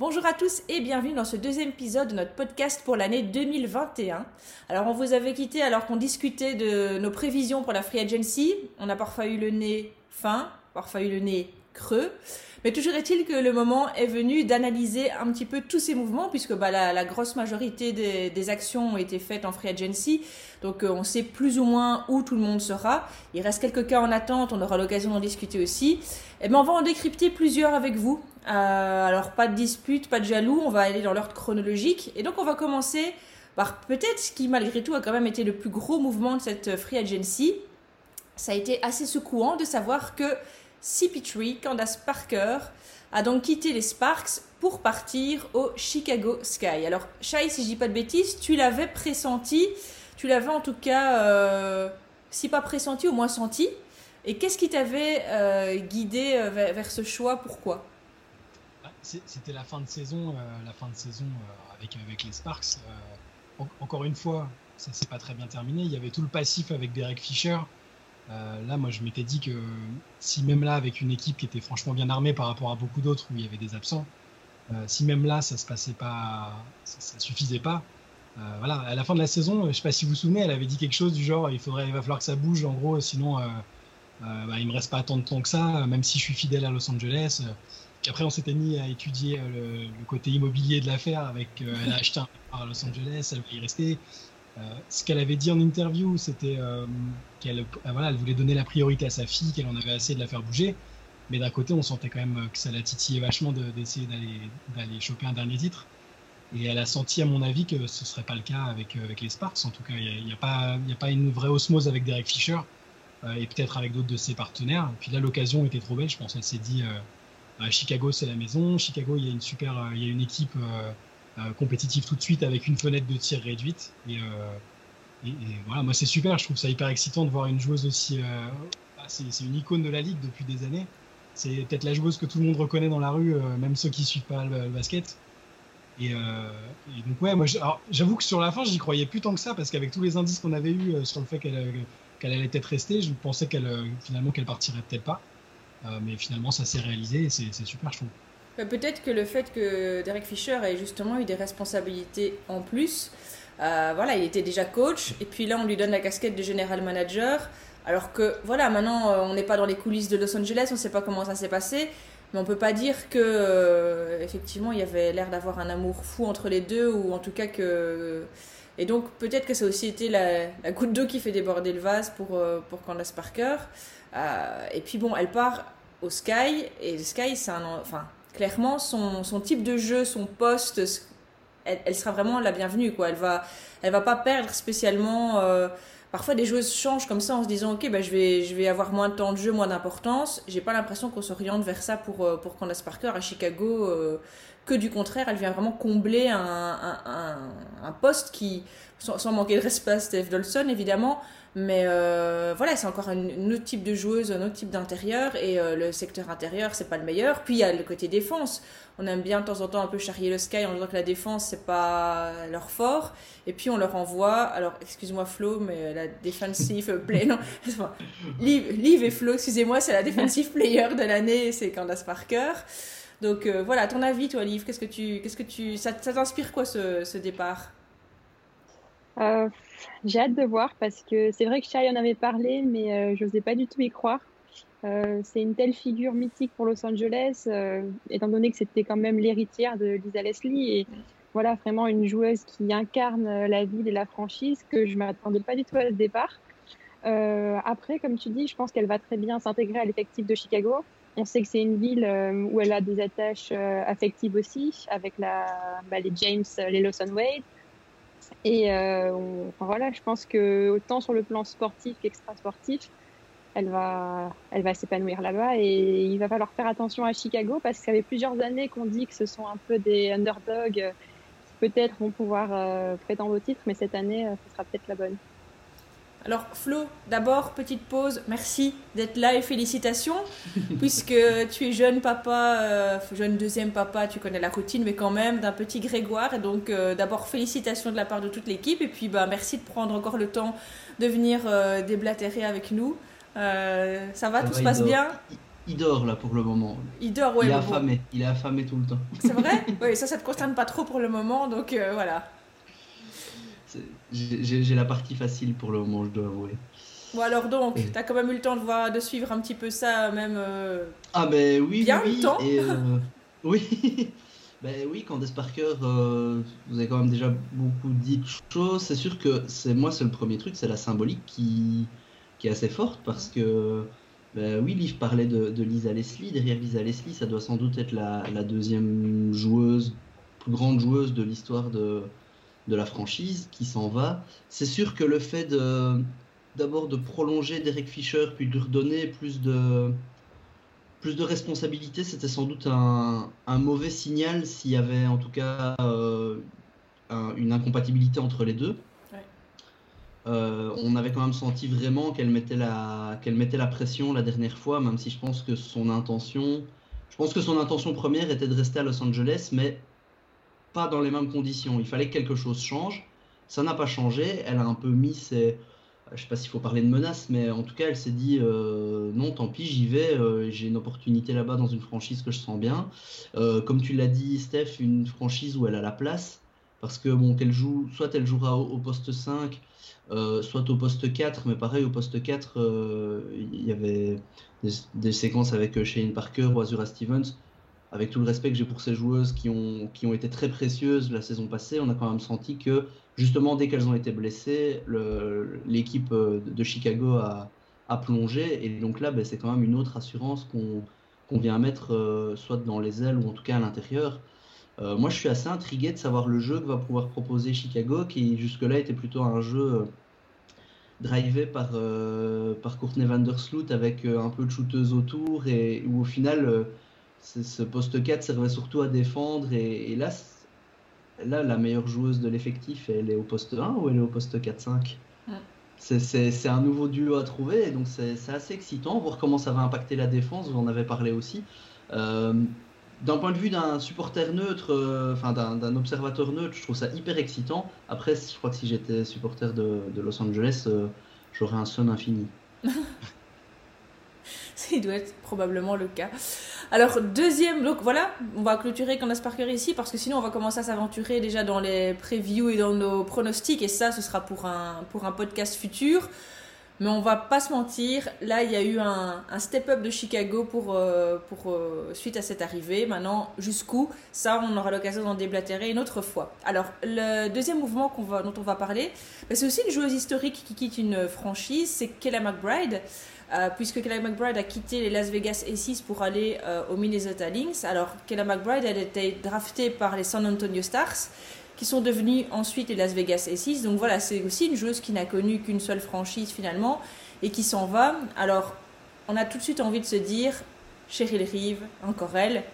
Bonjour à tous et bienvenue dans ce deuxième épisode de notre podcast pour l'année 2021. Alors on vous avait quitté alors qu'on discutait de nos prévisions pour la Free Agency. On a parfois eu le nez fin, parfois eu le nez creux. Mais toujours est-il que le moment est venu d'analyser un petit peu tous ces mouvements, puisque bah, la, grosse majorité des, actions ont été faites en free agency. Donc euh, on sait plus ou moins où tout le monde sera. Il reste quelques cas en attente, on aura l'occasion d'en discuter aussi. Et eh bien on va en décrypter plusieurs avec vous. Euh, alors pas de dispute, pas de jaloux, on va aller dans l'ordre chronologique. Et donc on va commencer par peut-être ce qui malgré tout a quand même été le plus gros mouvement de cette free agency. Ça a été assez secouant de savoir que CP3, Candace Parker, a donc quitté les Sparks pour partir au Chicago Sky. Alors, Shai, si je dis pas de bêtises, tu l'avais pressenti, tu l'avais en tout cas, euh, si pas pressenti, au moins senti. Et qu'est-ce qui t'avait euh, guidé euh, vers, ce choix? Pourquoi? C'était la fin de saison, la fin de saison avec, avec les Sparks. encore une fois, ça s'est pas très bien terminé. Il y avait tout le passif avec Derek Fisher. Euh, là, moi, je m'étais dit que si même là, avec une équipe qui était franchement bien armée par rapport à beaucoup d'autres où il y avait des absents, euh, si même là, ça se passait pas, ça, suffisait pas. Euh, voilà, à la fin de la saison, je sais pas si vous vous souvenez, elle avait dit quelque chose du genre, il faudrait, il va falloir que ça bouge, en gros, sinon, bah, il me reste pas tant de temps que ça, même si je suis fidèle à Los Angeles. Après, on s'était mis à étudier le, côté immobilier de l'affaire avec, elle a acheté un à Los Angeles, elle va y rester. Euh, ce qu'elle avait dit en interview, c'était euh, qu'elle euh, voilà, elle voulait donner la priorité à sa fille, qu'elle en avait assez de la faire bouger. Mais d'un côté, on sentait quand même que ça la titillait vachement d'essayer d'aller, d'aller choper un dernier titre. Et elle a senti, à mon avis, que ce ne serait pas le cas avec, avec les Sparks. En tout cas, il n'y a, a, pas, a pas une vraie osmose avec Derek Fisher et peut-être avec d'autres de ses partenaires. Et puis là, l'occasion était trop belle. Je pense qu'elle s'est dit Chicago, c'est la maison. Chicago, il y a une super, il y a une équipe euh, compétitif tout de suite avec une fenêtre de tir réduite. Euh, et, voilà, moi c'est super, je trouve ça hyper excitant de voir une joueuse aussi. Euh, bah, c'est une icône de la ligue depuis des années. C'est peut-être la joueuse que tout le monde reconnaît dans la rue, même ceux qui suivent pas le, basket. Et, donc ouais, moi j'avoue que sur la fin j'y croyais plus tant que ça parce qu'avec tous les indices qu'on avait eu sur le fait qu'elle qu'elle allait peut-être rester, je pensais qu'elle finalement qu'elle partirait peut-être pas. Mais finalement ça s'est réalisé et c'est super je trouve. Peut-être que le fait que Derek Fisher ait justement eu des responsabilités en plus, euh, voilà, il était déjà coach, et puis là on lui donne la casquette de general manager, alors que voilà, maintenant euh, on n'est pas dans les coulisses de Los Angeles, on ne sait pas comment ça s'est passé, mais on peut pas dire que euh, effectivement il y avait l'air d'avoir un amour fou entre les deux, ou en tout cas que et donc peut-être que ça a aussi été la, la goutte d'eau qui fait déborder le vase pour pour Candace Parker. Et puis bon, elle part au Sky et Sky c'est un enfin clairement, son, son, type de jeu, son poste, elle, sera vraiment la bienvenue. Quoi. Elle va, elle va pas perdre spécialement. Euh, parfois, des joueuses changent comme ça en se disant Ok, bah, je, vais, je vais avoir moins de temps de jeu, moins d'importance. J'ai pas l'impression qu'on s'oriente vers ça pour, euh, pour Candace Parker à Chicago. Euh, que du contraire, elle vient vraiment combler un, un, poste qui, sans, manquer de respect à Steph Dolson évidemment, mais euh, voilà, c'est encore un, autre type de joueuse, un autre type d'intérieur, et euh, le secteur intérieur, c'est pas le meilleur. Puis il y a le côté défense. On aime bien de temps en temps un peu charrier le sky en disant que la défense, c'est pas leur fort. Et puis on leur envoie, alors excuse-moi Flo, mais la defensive play, non, Liv, et Flo, excusez-moi, c'est la defensive player de l'année, c'est Candace Parker. Donc euh, voilà, ton avis, toi, Liv, qu'est-ce que tu, qu'est-ce que tu, ça, t'inspire quoi ce, ce départ? Euh, j'ai hâte de voir parce que c'est vrai que Shai en avait parlé, mais euh, je n'osais pas du tout y croire. Euh, c'est une telle figure mythique pour Los Angeles, étant donné que c'était quand même l'héritière de Lisa Leslie et voilà vraiment une joueuse qui incarne la ville et la franchise que je m'attendais pas du tout à ce départ. après, comme tu dis, je pense qu'elle va très bien s'intégrer à l'effectif de Chicago. On sait que c'est une ville où elle a des attaches affectives aussi, avec bah, les James, les Lawson Wade. Et euh, voilà, je pense que autant sur le plan sportif qu'extra sportif, elle va, elle va s'épanouir là-bas et il va falloir faire attention à Chicago parce que ça fait plusieurs années qu'on dit que ce sont un peu des underdogs qui peut-être vont pouvoir euh, prétendre au titre, mais cette année, euh, ce sera peut-être la bonne. Alors Flo, d'abord, petite pause, merci d'être là et félicitations, puisque tu es jeune papa, euh, jeune deuxième papa, tu connais la routine, mais quand même d'un petit Grégoire. Et donc euh, d'abord félicitations de la part de toute l'équipe, et puis bah, merci de prendre encore le temps de venir euh, déblatérer avec nous. ça va, tout se passe bien il dort là pour le moment. Il dort, ouais. Il est affamé, il est affamé tout le temps. C'est vrai? Oui, ça, ça te concerne pas trop pour le moment, donc euh, voilà. J'ai la partie facile pour le moment, je dois avouer. Bon alors donc, tu as quand même eu le temps de, voir, de suivre un petit peu ça, même... Euh, ah ben oui, bien oui, le temps euh, Oui Ben oui, Candace Parker, vous avez quand même déjà beaucoup dit de choses. C'est sûr que c'est moi, c'est le premier truc, c'est la symbolique qui, qui est assez forte parce que ben oui, Liv parlait de, Lisa Leslie. Derrière Lisa Leslie, ça doit sans doute être la, deuxième joueuse, plus grande joueuse de l'histoire de, de la franchise qui s'en va. C'est sûr que le fait de d'abord de prolonger Derek Fisher, puis de lui redonner plus de plus de responsabilité, c'était sans doute un, mauvais signal s'il y avait en tout cas euh, une incompatibilité entre les deux. Euh, on avait quand même senti vraiment qu'elle mettait la qu'elle mettait la pression la dernière fois, même si je pense que son intention, je pense que son intention première était de rester à Los Angeles, mais pas dans les mêmes conditions. Il fallait que quelque chose change. Ça n'a pas changé. Elle a un peu mis ses, je sais pas s'il faut parler de menaces, mais en tout cas, elle s'est dit euh, non, tant pis, j'y vais. Euh, j'ai une opportunité là-bas dans une franchise que je sens bien. comme tu l'as dit, Steph, une franchise où elle a la place. Parce que bon, joue, soit elle jouera au poste 5, euh, soit au poste 4, mais pareil, au poste 4, il euh, y avait des, séquences avec euh, Shane Parker ou Azura Stevens. Avec tout le respect que j'ai pour ces joueuses qui ont, qui ont été très précieuses la saison passée, on a quand même senti que, justement, dès qu'elles ont été blessées, l'équipe de Chicago a, plongé. Et donc là, ben, c'est quand même une autre assurance qu'on vient mettre soit dans les ailes ou en tout cas à l'intérieur. Euh, moi, je suis assez intrigué de savoir le jeu que va pouvoir proposer Chicago, qui jusque-là était plutôt un jeu euh, drivé par, euh, par Courtney Vandersloot avec un peu de shooteuse autour, et où au final, ce poste 4 servait surtout à défendre. Et, là, là, la meilleure joueuse de l'effectif, elle est au poste 1 ou elle est au poste 4-5 C'est un nouveau duo à trouver, et donc c'est assez excitant, voir comment ça va impacter la défense, vous en avez parlé aussi d'un point de vue d'un supporter neutre, euh, enfin d'un observateur neutre, je trouve ça hyper excitant. Après, je crois que si j'étais supporter de, Los Angeles, euh, j'aurais un son infini. Il doit être probablement le cas. Alors, deuxième, donc voilà, on va clôturer Candace Parker ici parce que sinon on va commencer à s'aventurer déjà dans les previews et dans nos pronostics et ça, ce sera pour un, pour un podcast futur. Mais on va pas se mentir, là il y a eu un, step-up de Chicago pour, euh, pour euh, suite à cette arrivée. Maintenant, jusqu'où Ça, on aura l'occasion d'en déblatérer une autre fois. Alors, le deuxième mouvement va, dont on va parler, bah, c'est aussi une joueuse historique qui quitte une franchise, c'est Kella McBride. Euh, puisque Kella McBride a quitté les Las Vegas Aces pour aller au Minnesota Lynx. Alors, Kella McBride, elle été draftée par les San Antonio Stars qui sont devenus ensuite les Las Vegas Aces. Donc voilà, c'est aussi une joueuse qui n'a connu qu'une seule franchise finalement et qui s'en va. Alors, on a tout de suite envie de se dire, Cheryl Reeve, encore elle,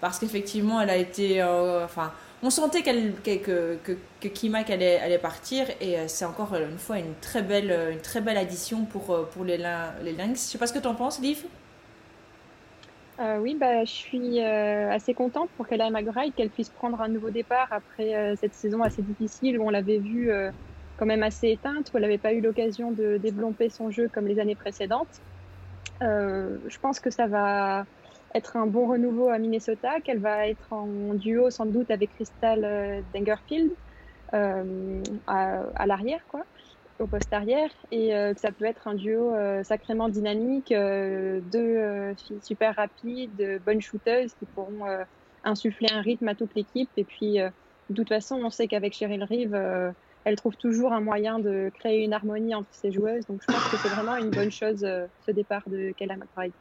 parce qu'effectivement, elle a été... Euh, enfin, on sentait que, que, que Kimak allait, allait partir et euh, c'est encore une fois une très belle, une très belle addition pour, euh, pour les, les Lynx. Je sais pas ce que tu en penses, Liv euh, oui, bah, je suis euh, assez contente pour qu'elle McBride, qu'elle puisse prendre un nouveau départ après euh, cette saison assez difficile où on l'avait vue quand même assez éteinte, où elle n'avait pas eu l'occasion de développer son jeu comme les années précédentes. je pense que ça va être un bon renouveau à Minnesota, qu'elle va être en duo sans doute avec Crystal Dangerfield à, à l'arrière, quoi au poste arrière et euh, que ça peut être un duo euh, sacrément dynamique, euh, deux filles super rapides, bonnes shooteuses qui pourront insuffler un rythme à toute l'équipe. Et puis, de toute façon, on sait qu'avec Cheryl Reeve, elle trouve toujours un moyen de créer une harmonie entre ses joueuses. Donc, je pense que c'est vraiment une bonne chose, ce départ de Kayla McBride.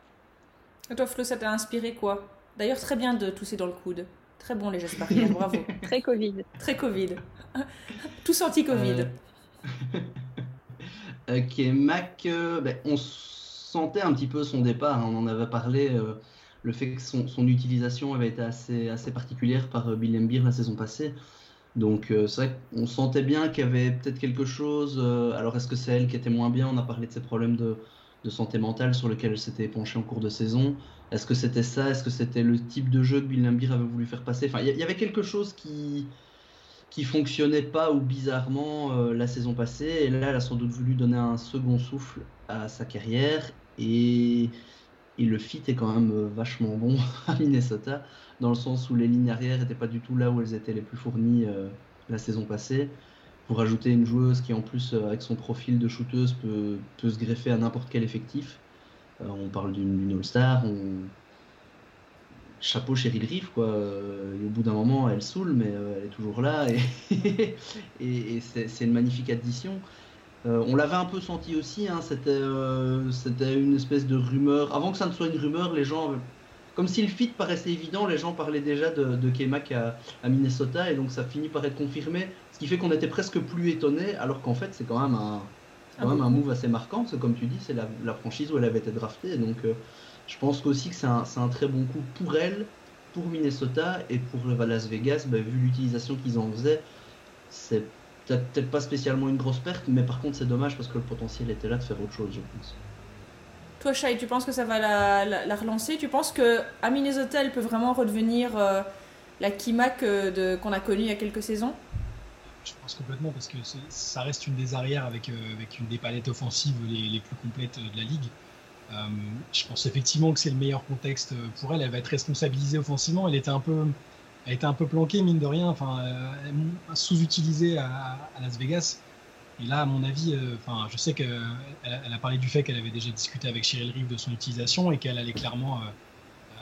Et toi, Flo, ça t'a inspiré quoi? D'ailleurs, très bien de tousser dans le coude. Très bon les gestes barrières, bravo. Très Covid. Très Covid. Tous anti-Covid. Ok, Mac, euh, ben, on sentait un petit peu son départ, hein, on en avait parlé, euh, le fait que son, utilisation avait été assez, assez particulière par euh, Bill Embiid la saison passée. Donc c'est vrai qu'on sentait bien qu'il y avait peut-être quelque chose. alors est-ce que c'est elle qui était moins bien? On a parlé de ses problèmes de, santé mentale sur lesquels elle s'était penchée en cours de saison. Est-ce que c'était ça? Est-ce que c'était le type de jeu que Bill Embiid avait voulu faire passer? Enfin, il y, avait quelque chose qui, qui fonctionnait pas ou bizarrement euh, la saison passée. Et là, elle a sans doute voulu donner un second souffle à sa carrière. Et, Et le fit est quand même vachement bon à Minnesota, dans le sens où les lignes arrière n'étaient pas du tout là où elles étaient les plus fournies la saison passée. Pour ajouter une joueuse qui, en plus, avec son profil de shooteuse, peut, se greffer à n'importe quel effectif. on parle d'une All-Star, on, chapeau Cheryl Reeve quoi. Et au bout d'un moment, elle saoule, mais euh, elle est toujours là et, c'est une magnifique addition. Euh, on l'avait un peu senti aussi, hein, euh, c'était une espèce de rumeur. Avant que ça ne soit une rumeur, les gens, comme si le fit paraissait évident, les gens parlaient déjà de, de K-Mac à, Minnesota et donc ça finit par être confirmé, ce qui fait qu'on était presque plus étonné, alors qu'en fait c'est quand même un, quand même un move assez marquant, parce que comme tu dis, c'est la, la, franchise où elle avait été draftée, donc je pense aussi que c'est un, très bon coup pour elle, pour Minnesota et pour Las Vegas, bah, vu l'utilisation qu'ils en faisaient. C'est peut-être pas spécialement une grosse perte, mais par contre c'est dommage parce que le potentiel était là de faire autre chose, je pense. Toi, Shai, tu penses que ça va la, relancer? Tu penses que Minnesota, elle peut vraiment redevenir euh, la Kimak euh, qu'on a connue il y a quelques saisons? Je pense complètement parce que ça reste une des arrières avec, euh, une des palettes offensives les, plus complètes de la ligue. Je pense effectivement que c'est le meilleur contexte pour elle. Elle va être responsabilisée offensivement. Elle était un peu, elle était un peu planquée mine de rien, enfin sous-utilisée à, Las Vegas. Et là, à mon avis, euh, enfin, je sais qu'elle elle a parlé du fait qu'elle avait déjà discuté avec Cheryl Reeve de son utilisation et qu'elle allait clairement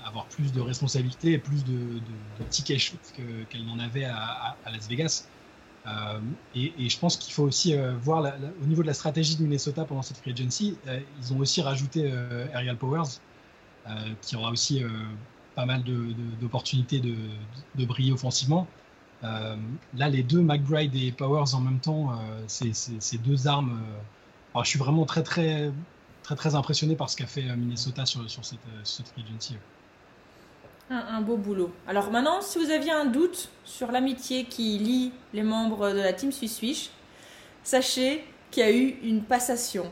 avoir plus de responsabilités et plus de, de, tickets shoot qu'elle n'en avait à, Las Vegas. Euh, et, je pense qu'il faut aussi euh, voir au niveau de la stratégie de Minnesota pendant cette free agency, euh, ils ont aussi rajouté Ariel Powers, qui aura aussi pas mal d'opportunités de, de, briller offensivement. Là, les deux, McBride et Powers en même temps, c'est deux armes. je suis vraiment très très très très impressionné par ce qu'a fait Minnesota sur, cette, cette agency. Un, beau boulot. Alors maintenant, si vous aviez un doute sur l'amitié qui lie les membres de la team Swiss sachez qu'il y a eu une passation.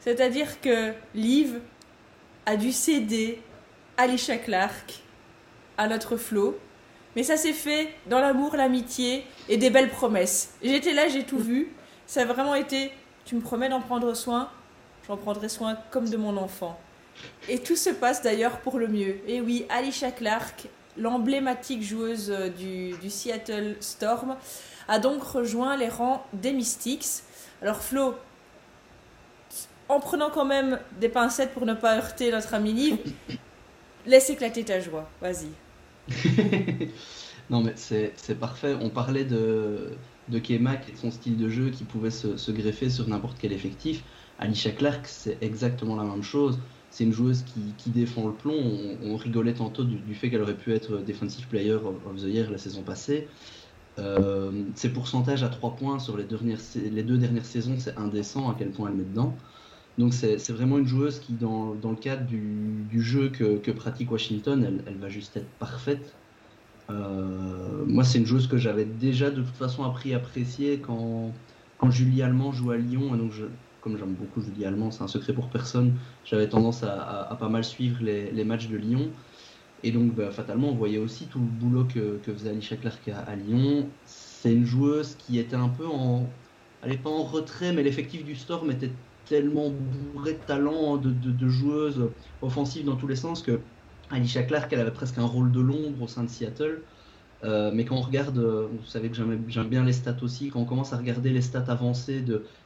C'est-à-dire que Liv a dû céder Alicia Clark à notre flot. Mais ça s'est fait dans l'amour, l'amitié et des belles promesses. J'étais là, j'ai tout vu. Ça a vraiment été, tu me promets d'en prendre soin, j'en prendrai soin comme de mon enfant. Et tout se passe d'ailleurs pour le mieux. Et oui, Alicia Clark, l'emblématique joueuse euh, du, Seattle Storm, a donc rejoint les rangs des Mystics. Alors Flo, en prenant quand même des pincettes pour ne pas heurter notre ami Liv, laisse éclater ta joie. Vas-y. non mais c'est parfait. On parlait de, de Kemak et de son style de jeu qui pouvait se, greffer sur n'importe quel effectif. Alicia Clark, c'est exactement la même chose c'est une joueuse qui, défend le plomb. On, rigolait tantôt du, fait qu'elle aurait pu être Defensive Player of the Year la saison passée. Euh, ses pourcentages à 3 points sur les, dernières, les deux dernières saisons, c'est indécent à quel point elle met dedans. Donc c'est vraiment une joueuse qui, dans, le cadre du, jeu que, pratique Washington, elle, va juste être parfaite. Euh, moi, c'est une joueuse que j'avais déjà de toute façon appris à apprécier quand, quand Julie Allemand joue à Lyon. Et donc comme j'aime beaucoup Julie Allemand, c'est un secret pour personne, j'avais tendance à, pas mal suivre les, matchs de Lyon. Et donc, bah, fatalement, on voyait aussi tout le boulot que, faisait Alicia Clark à, Lyon. C'est une joueuse qui était un peu en. Elle n'est pas en retrait, mais l'effectif du Storm était tellement bourré de talent, de, joueuses offensives dans tous les sens que Alicia Clark, elle avait presque un rôle de l'ombre au sein de Seattle. Euh, mais quand on regarde, euh, vous savez que j'aime bien les stats aussi, quand on commence à regarder les stats avancées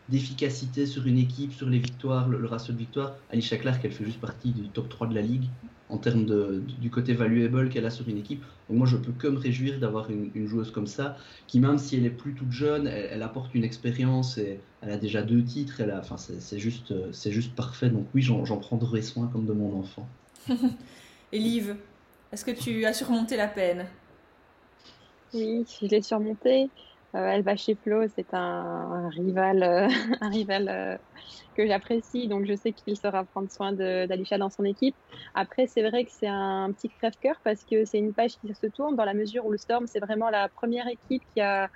d'efficacité sur une équipe, sur les victoires, le, ratio de victoires, Alicia Clark, elle fait juste partie du top 3 de la ligue en termes de, du côté valuable qu'elle a sur une équipe. Donc moi, je peux que me réjouir d'avoir une, joueuse comme ça, qui même si elle est plus toute jeune, elle, apporte une expérience et elle a déjà deux titres. Elle enfin, c'est juste, c'est juste parfait. Donc oui, j'en prendrai soin comme de mon enfant. Elive, est-ce que tu as surmonté la peine? Oui, je l'ai surmontée. Euh, elle va chez Flo, c'est un, rival, euh, un rival euh, que j'apprécie, donc je sais qu'il saura prendre soin d'Alicia dans son équipe. Après, c'est vrai que c'est un petit crève-cœur parce que c'est une page qui se tourne dans la mesure où le Storm, c'est vraiment la première équipe qui a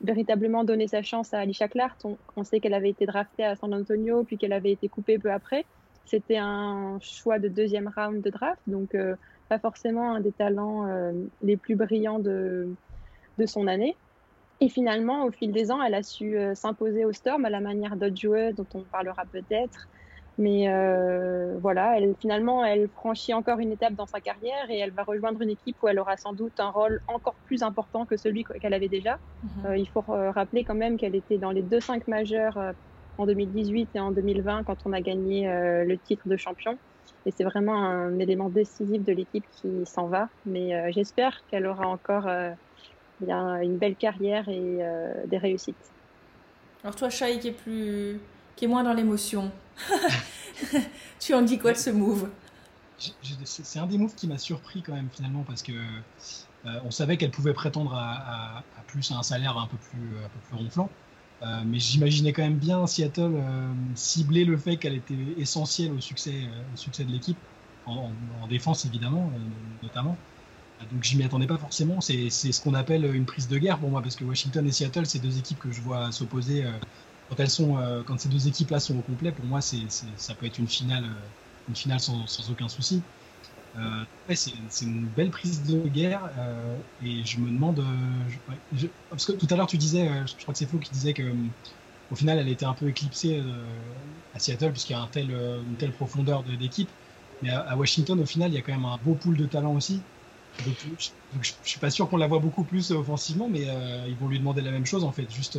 véritablement donné sa chance à Alicia Clark. On, sait qu'elle avait été draftée à San Antonio, puis qu'elle avait été coupée peu après. C'était un choix de deuxième round de draft, donc pas forcément un des talents les plus brillants de, de son année. Et finalement, au fil des ans, elle a su euh, s'imposer au Storm à la manière d'autres joueurs dont on parlera peut-être. Mais euh, voilà, elle, finalement, elle franchit encore une étape dans sa carrière et elle va rejoindre une équipe où elle aura sans doute un rôle encore plus important que celui qu'elle avait déjà. Mhm. Euh, il faut rappeler quand même qu'elle était dans les deux 5 majeurs en 2018 et en 2020 quand on a gagné le titre de champion. Et c'est vraiment un élément décisif de l'équipe qui s'en va. Mais j'espère qu'elle aura encore une belle carrière et des réussites. Alors toi, Shai, qui est plus qui est moins dans l'émotion. tu en dis quoi de ce move? C'est un des moves qui m'a surpris quand même finalement parce que euh, on savait qu'elle pouvait prétendre à, plus à un salaire un peu plus, un peu plus ronflant. Euh, mais j'imaginais quand même bien Seattle euh, cibler le fait qu'elle était essentielle au succès, au succès de l'équipe, en, défense évidemment, notamment. Donc j'y m'y attendais pas forcément. C'est ce qu'on appelle une prise de guerre pour moi, parce que Washington et Seattle, c'est deux équipes que je vois s'opposer sont, euh, quand ces deux équipes-là sont au complet, pour moi, ça peut être une finale, euh, sans, aucun souci. Euh, c'est, une belle prise de guerre et je me demande, parce que tout à l'heure tu disais, je crois que c'est Flo qui disait que au final elle était un peu éclipsée à Seattle puisqu'il y a une telle profondeur d'équipe, mais à, Washington au final il y a quand même un beau pool de talent aussi. Je, je, suis pas sûr qu'on la voit beaucoup plus offensivement, mais ils vont lui demander la même chose en fait, juste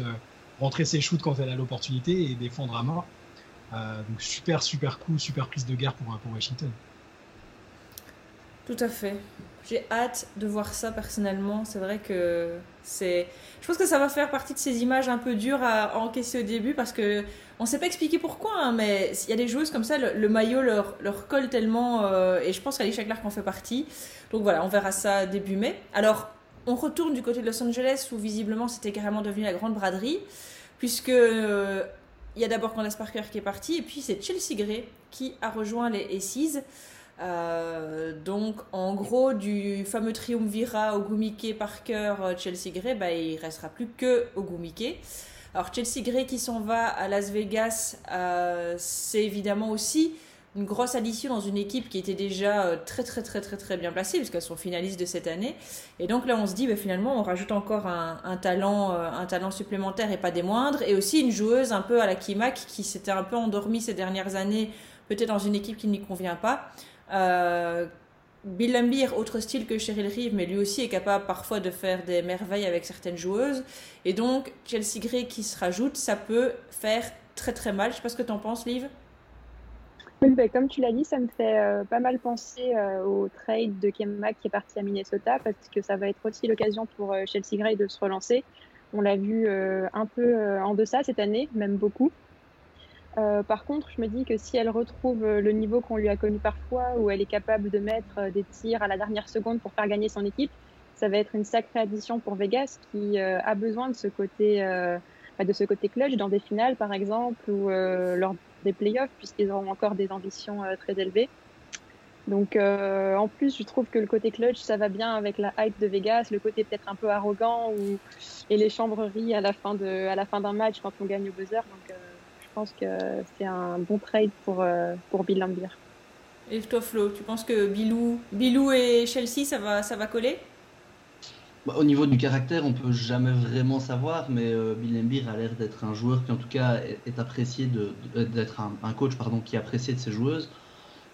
rentrer ses shoots quand elle a l'opportunité et défendre à mort. Euh, super, super coup, super prise de guerre pour Washington. Tout à fait. J'ai hâte de voir ça personnellement. C'est vrai que c'est. Je pense que ça va faire partie de ces images un peu dures à encaisser au début parce que on ne sait pas expliquer pourquoi, hein, mais il y a des joueuses comme ça, le, maillot leur, colle tellement. Euh, et je pense qu'Alicia Clark en fait partie. Donc voilà, on verra ça début mai. Alors, on retourne du côté de Los Angeles où visiblement c'était carrément devenu la grande braderie puisque euh, il y a d'abord Candace Parker qui est partie, et puis c'est Chelsea Gray qui a rejoint les Aces. Euh, donc, en gros, du fameux triumvirat Ogumike Parker Chelsea Gray, bah, il restera plus que Ogumike. Alors, Chelsea Gray qui s'en va à Las Vegas, euh, c'est évidemment aussi une grosse addition dans une équipe qui était déjà euh, très très très très très bien placée puisqu'elles sont finalistes de cette année. Et donc là on se dit bah, finalement on rajoute encore un, talent euh, un talent supplémentaire et pas des moindres et aussi une joueuse un peu à la Kimak qui s'était un peu endormie ces dernières années peut-être dans une équipe qui lui convient pas. Euh, Bill Lambier, autre style que Cheryl Reeve, mais lui aussi est capable parfois de faire des merveilles avec certaines joueuses. Et donc, Chelsea Gray qui se rajoute, ça peut faire très très mal. Je sais pas ce que tu en penses, Liv ben, comme tu l'as dit, ça me fait euh, pas mal penser euh, au trade de Kemba qui est parti à Minnesota parce que ça va être aussi l'occasion pour Chelsea Gray de se relancer. On l'a vu un peu en deçà cette année, même beaucoup. Par contre, je me dis que si elle retrouve le niveau qu'on lui a connu parfois, où elle est capable de mettre des tirs à la dernière seconde pour faire gagner son équipe, ça va être une sacrée addition pour Vegas qui a besoin de ce côté, bah, de ce côté clutch dans des finales par exemple ou lors des playoffs puisqu'ils auront encore des ambitions euh, très élevées. Donc euh, en plus, je trouve que le côté clutch, ça va bien avec la hype de Vegas, le côté peut-être un peu arrogant ou, et les chambreries à la fin de à la fin d'un match quand on gagne au buzzer. Donc euh, pense que c'est un bon trade pour pour Bill Lambier. Et toi Flo, tu penses que Bilou, Bilou et Chelsea, ça va ça va coller? Bah, au niveau du caractère, on peut jamais vraiment savoir, mais euh, Bill Embiid a l'air d'être un joueur qui, en tout cas, est, apprécié d'être un, coach pardon, qui est apprécié de ses joueuses.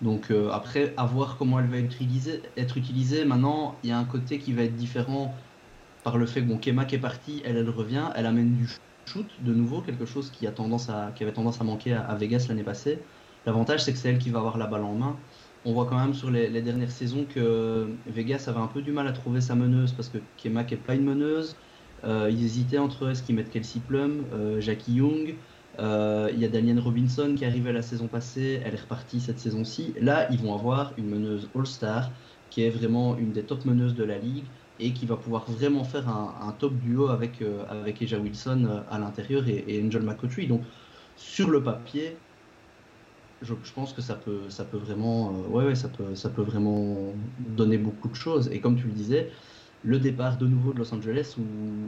Donc euh, après, à voir comment elle va être utilisée, être utilisée. Maintenant, il y a un côté qui va être différent par le fait que bon, Kema qui est partie, elle, elle revient, elle amène du shoot de nouveau, quelque chose qui, avait tendance à manquer à Vegas l'année passée. L'avantage, c'est que c'est elle qui va avoir la balle en main on voit quand même sur les, dernières saisons que Vegas avait un peu du mal à trouver sa meneuse parce que Kemak n'est pas une meneuse. Euh, ils hésitaient entre est-ce qu'ils mettent Kelsey Plum, euh, Jackie Young. Euh, il y a Dalian Robinson qui arrivait la saison passée, elle est repartie cette saison-ci. Là, ils vont avoir une meneuse All-Star qui est vraiment une des top meneuses de la ligue et qui va pouvoir vraiment faire un, top duo avec, avec Eja Wilson à l'intérieur et, Angel McCautry. Donc, sur le papier, je, pense que ça peut, ça peut vraiment, euh, ouais, ça peut, ça peut vraiment donner beaucoup de choses. Et comme tu le disais, le départ de nouveau de Los Angeles, où,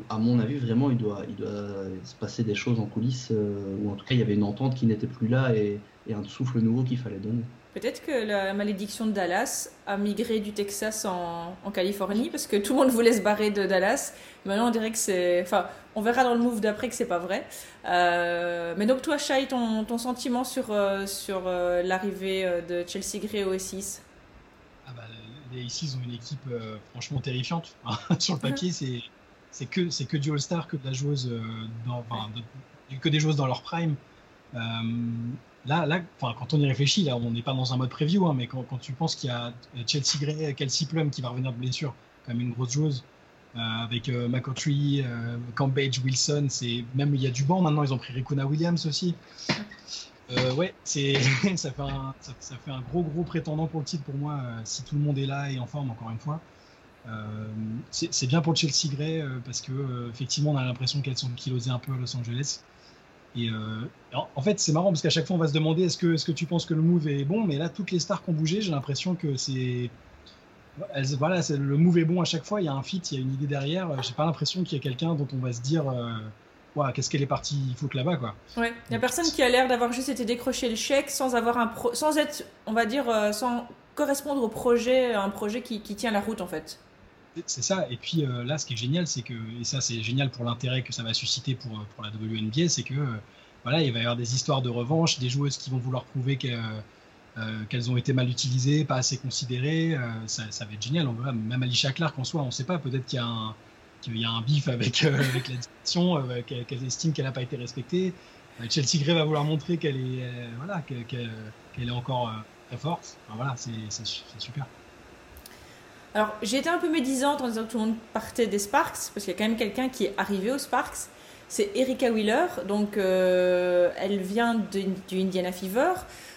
à mon avis, vraiment, il doit, il doit se passer des choses en coulisses, euh, ou en tout cas, il y avait une entente qui n'était plus là, et un souffle nouveau qu'il fallait donner. Peut-être que la malédiction de Dallas a migré du Texas en, Californie parce que tout le monde voulait se barrer de Dallas. Maintenant, on dirait que c'est. Enfin, on verra dans le move d'après que c'est pas vrai. Euh, mais donc, toi, Shai, ton, ton sentiment sur, euh, sur euh, l'arrivée de Chelsea Gray au S6 ah bah, Les A6 ont une équipe franchement terrifiante. sur le papier, c'est. Que, que du All-Star, que de, que des joueuses dans leur prime. Là, quand on y réfléchit, là, on n'est pas dans un mode preview, hein, mais quand, quand, tu penses qu'il y a Chelsea Gray, Kelsey Plum qui va revenir de blessure, comme une grosse joueuse, euh, avec euh, McCautry, euh, Wilson, c'est même il y a du banc maintenant, ils ont pris Rikuna Williams aussi. ouais, c'est ça, fait un, ça, ça, fait un gros gros prétendant pour le titre pour moi si tout le monde est là et en forme encore une fois. c'est bien pour Chelsea Gray parce que effectivement on a l'impression qu'elles sont kilosées un peu à Los Angeles. Et en fait, c'est marrant parce qu'à chaque fois, on va se demander est-ce que, est que tu penses que le move est bon? Mais là, toutes les stars qui ont bougé, j'ai l'impression que c'est voilà, le move est bon à chaque fois. Il y a un fit, il y a une idée derrière. J'ai pas l'impression qu'il y a quelqu'un dont on va se dire, euh, qu'est-ce qu'elle est partie foutre là-bas, quoi. Ouais, il y a personne qui a l'air d'avoir juste été décroché le chèque sans avoir un pro... sans être, on va dire, euh, sans correspondre au projet, un projet qui tient la route en fait. C'est ça. Et puis euh, là, ce qui est génial, c'est que, et ça c'est génial pour l'intérêt que ça va susciter pour, pour la WNBA, c'est que voilà, il va y avoir des histoires de revanche, des joueuses qui vont vouloir prouver que euh, qu'elles ont été mal utilisées, pas assez considérées. Euh, ça, va être génial. On verra. Même Alicia Clark en soi, on ne sait pas. Peut-être qu'il y a un, qu'il y a un bif avec, euh, avec la direction, qu'elle estime qu'elle n'a pas été respectée. Chelsea Gray va vouloir montrer qu'elle est, voilà, qu'elle est encore très forte. Enfin, voilà, c'est super. Alors, j'ai été un peu médisante en disant que tout le monde partait des Sparks, parce qu'il y a quand même quelqu'un qui est arrivé aux Sparks. C'est Erika Wheeler. Donc, elle vient du Indiana Fever.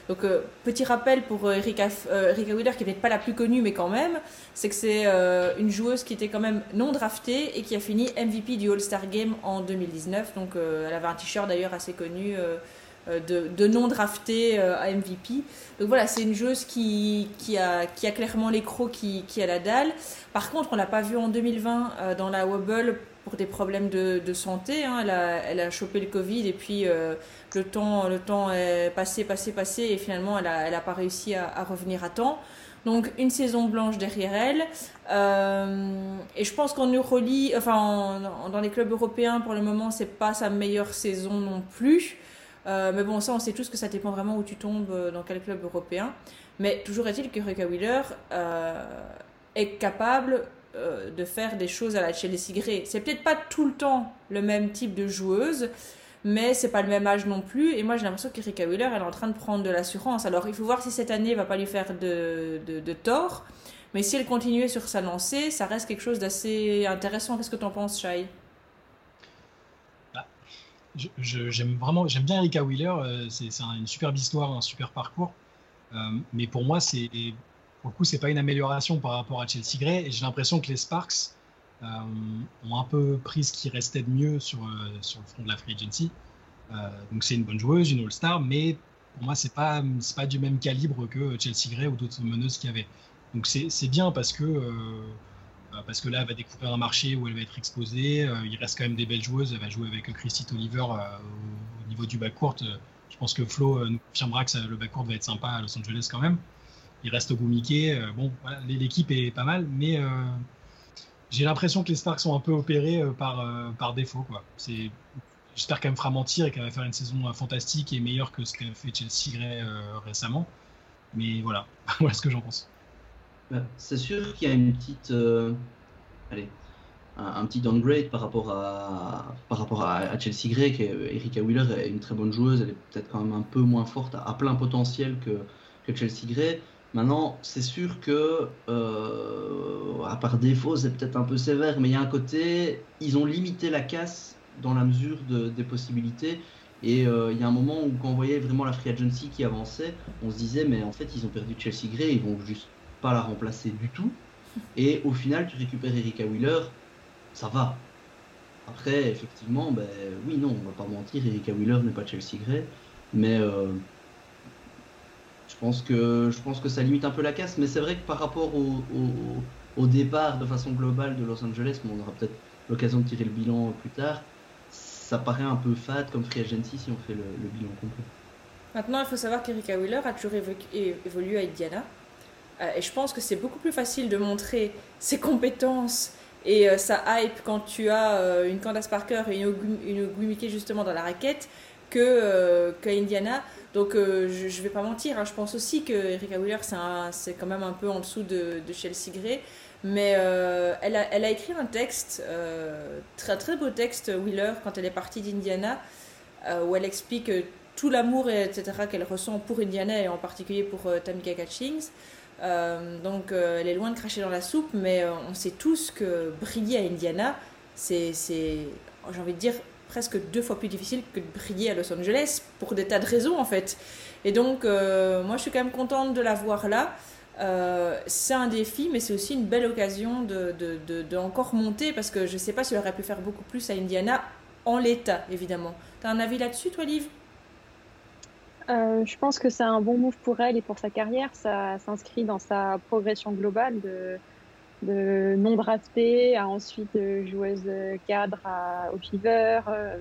Donc, euh, petit rappel pour euh, Erika, euh, Erika Wheeler, qui n'est peut-être pas la plus connue, mais quand même, c'est que c'est une joueuse qui était quand même non draftée et qui a fini MVP du All-Star Game en 2019. Donc, elle avait un t-shirt d'ailleurs assez connu. De, de, non drafté à MVP. Donc voilà, c'est une joueuse qui, qui, a, qui a clairement les crocs qui, qui a la dalle. Par contre, on l'a pas vue en 2020 dans la Wobble pour des problèmes de, de santé. Hein. Elle, a, elle, a, chopé le Covid et puis euh, le, temps, le temps est passé, passé, passé et finalement elle n'a elle a pas réussi à, à, revenir à temps. Donc une saison blanche derrière elle. Euh, et je pense qu'en Euroleague, enfin en, dans les clubs européens pour le moment c'est pas sa meilleure saison non plus. Euh, mais bon ça on sait tous que ça dépend vraiment où tu tombes euh, dans quel club européen. Mais toujours est-il que Reka Wheeler euh, est capable de faire des choses à la Chelsea Gray. C'est peut-être pas tout le temps le même type de joueuse, mais c'est pas le même âge non plus. Et moi, j'ai l'impression qu'Erika Wheeler, elle est en train de prendre de l'assurance. Alors, il faut voir si cette année va pas lui faire de, de, tort. Mais si elle continuait sur sa lancée, ça reste quelque chose d'assez intéressant. Qu'est-ce que tu en penses, Shai? J'aime vraiment, j'aime bien Erika Wheeler. Euh, c'est une superbe histoire, un super parcours. Euh, mais pour moi, c'est pour le coup, c'est pas une amélioration par rapport à Chelsea Gray. Et j'ai l'impression que les Sparks euh, ont un peu pris ce qui restait de mieux sur, sur le front de la free agency. Donc c'est une bonne joueuse, une All-Star, mais pour moi, c'est pas, pas du même calibre que Chelsea Gray ou d'autres meneuses qu'il y avait. Donc c'est bien parce que, parce que là, elle va découvrir un marché où elle va être exposée. il reste quand même des belles joueuses. Elle va jouer avec Christy Oliver au, au, niveau du backcourt. je pense que Flo nous confirmera que le backcourt va être sympa à Los Angeles quand même il reste Mickey. Euh, bon, voilà, l'équipe est pas mal, mais euh, j'ai l'impression que les Sparks sont un peu opérés euh, par, par défaut. J'espère qu'elle me fera mentir et qu'elle va faire une saison fantastique et meilleure que ce qu'a fait Chelsea Gray récemment. Mais voilà, voilà ce que j'en pense. C'est sûr qu'il y a une petite, allez, un, petit downgrade par rapport à, par rapport à, Chelsea Gray. Erika Wheeler est une très bonne joueuse, elle est peut-être quand même un peu moins forte, à, plein potentiel que, Chelsea Gray. Maintenant, c'est sûr que, euh, à part défaut, c'est peut-être un peu sévère, mais il y a un côté, ils ont limité la casse dans la mesure de, des possibilités. Et euh, il y a un moment où, quand on voyait vraiment la free agency qui avançait, on se disait, mais en fait, ils ont perdu Chelsea Gray, ils vont juste pas la remplacer du tout. Et au final, tu récupères Erika Wheeler, ça va. Après, effectivement, ben, oui, non, on va pas mentir, Erika Wheeler n'est pas Chelsea Gray, mais. Euh, je pense que, je pense que ça limite un peu la casse, mais c'est vrai que par rapport au, départ de façon globale de Los Angeles, on aura peut-être l'occasion de tirer le bilan plus tard, ça paraît un peu fade comme free agency si on fait le, le bilan complet. Maintenant, il faut savoir qu'Erika Wheeler a toujours évolué à Indiana. Euh, et je pense que c'est beaucoup plus facile de montrer ses compétences et euh, sa hype quand tu as euh, une Candace Parker et une, une justement dans la raquette que qu'à Indiana. Donc je ne vais pas mentir, hein, je pense aussi que Erika Wheeler c'est quand même un peu en dessous de, de Chelsea Gray. Mais elle, a, elle, a, écrit un texte, très très beau texte, Wheeler, quand elle est partie d'Indiana, où elle explique tout l'amour etc qu'elle ressent pour Indiana et en particulier pour Tamika Catchings. Euh, donc euh, elle est loin de cracher dans la soupe, mais euh, on sait tous que briller à Indiana, c'est, j'ai envie de dire, presque deux fois plus difficile que de briller à Los Angeles, pour des tas de raisons en fait. Et donc moi je suis quand même contente de la voir là. c'est un défi, mais c'est aussi une belle occasion de, de, de, encore monter, parce que je ne sais pas si elle aurait pu faire beaucoup plus à Indiana, en l'état évidemment. Tu as un avis là-dessus toi, Liv? Euh, je pense que c'est un bon move pour elle et pour sa carrière. Ça s'inscrit dans sa progression globale de, de draftée à ensuite joueuse cadre au Fever, euh,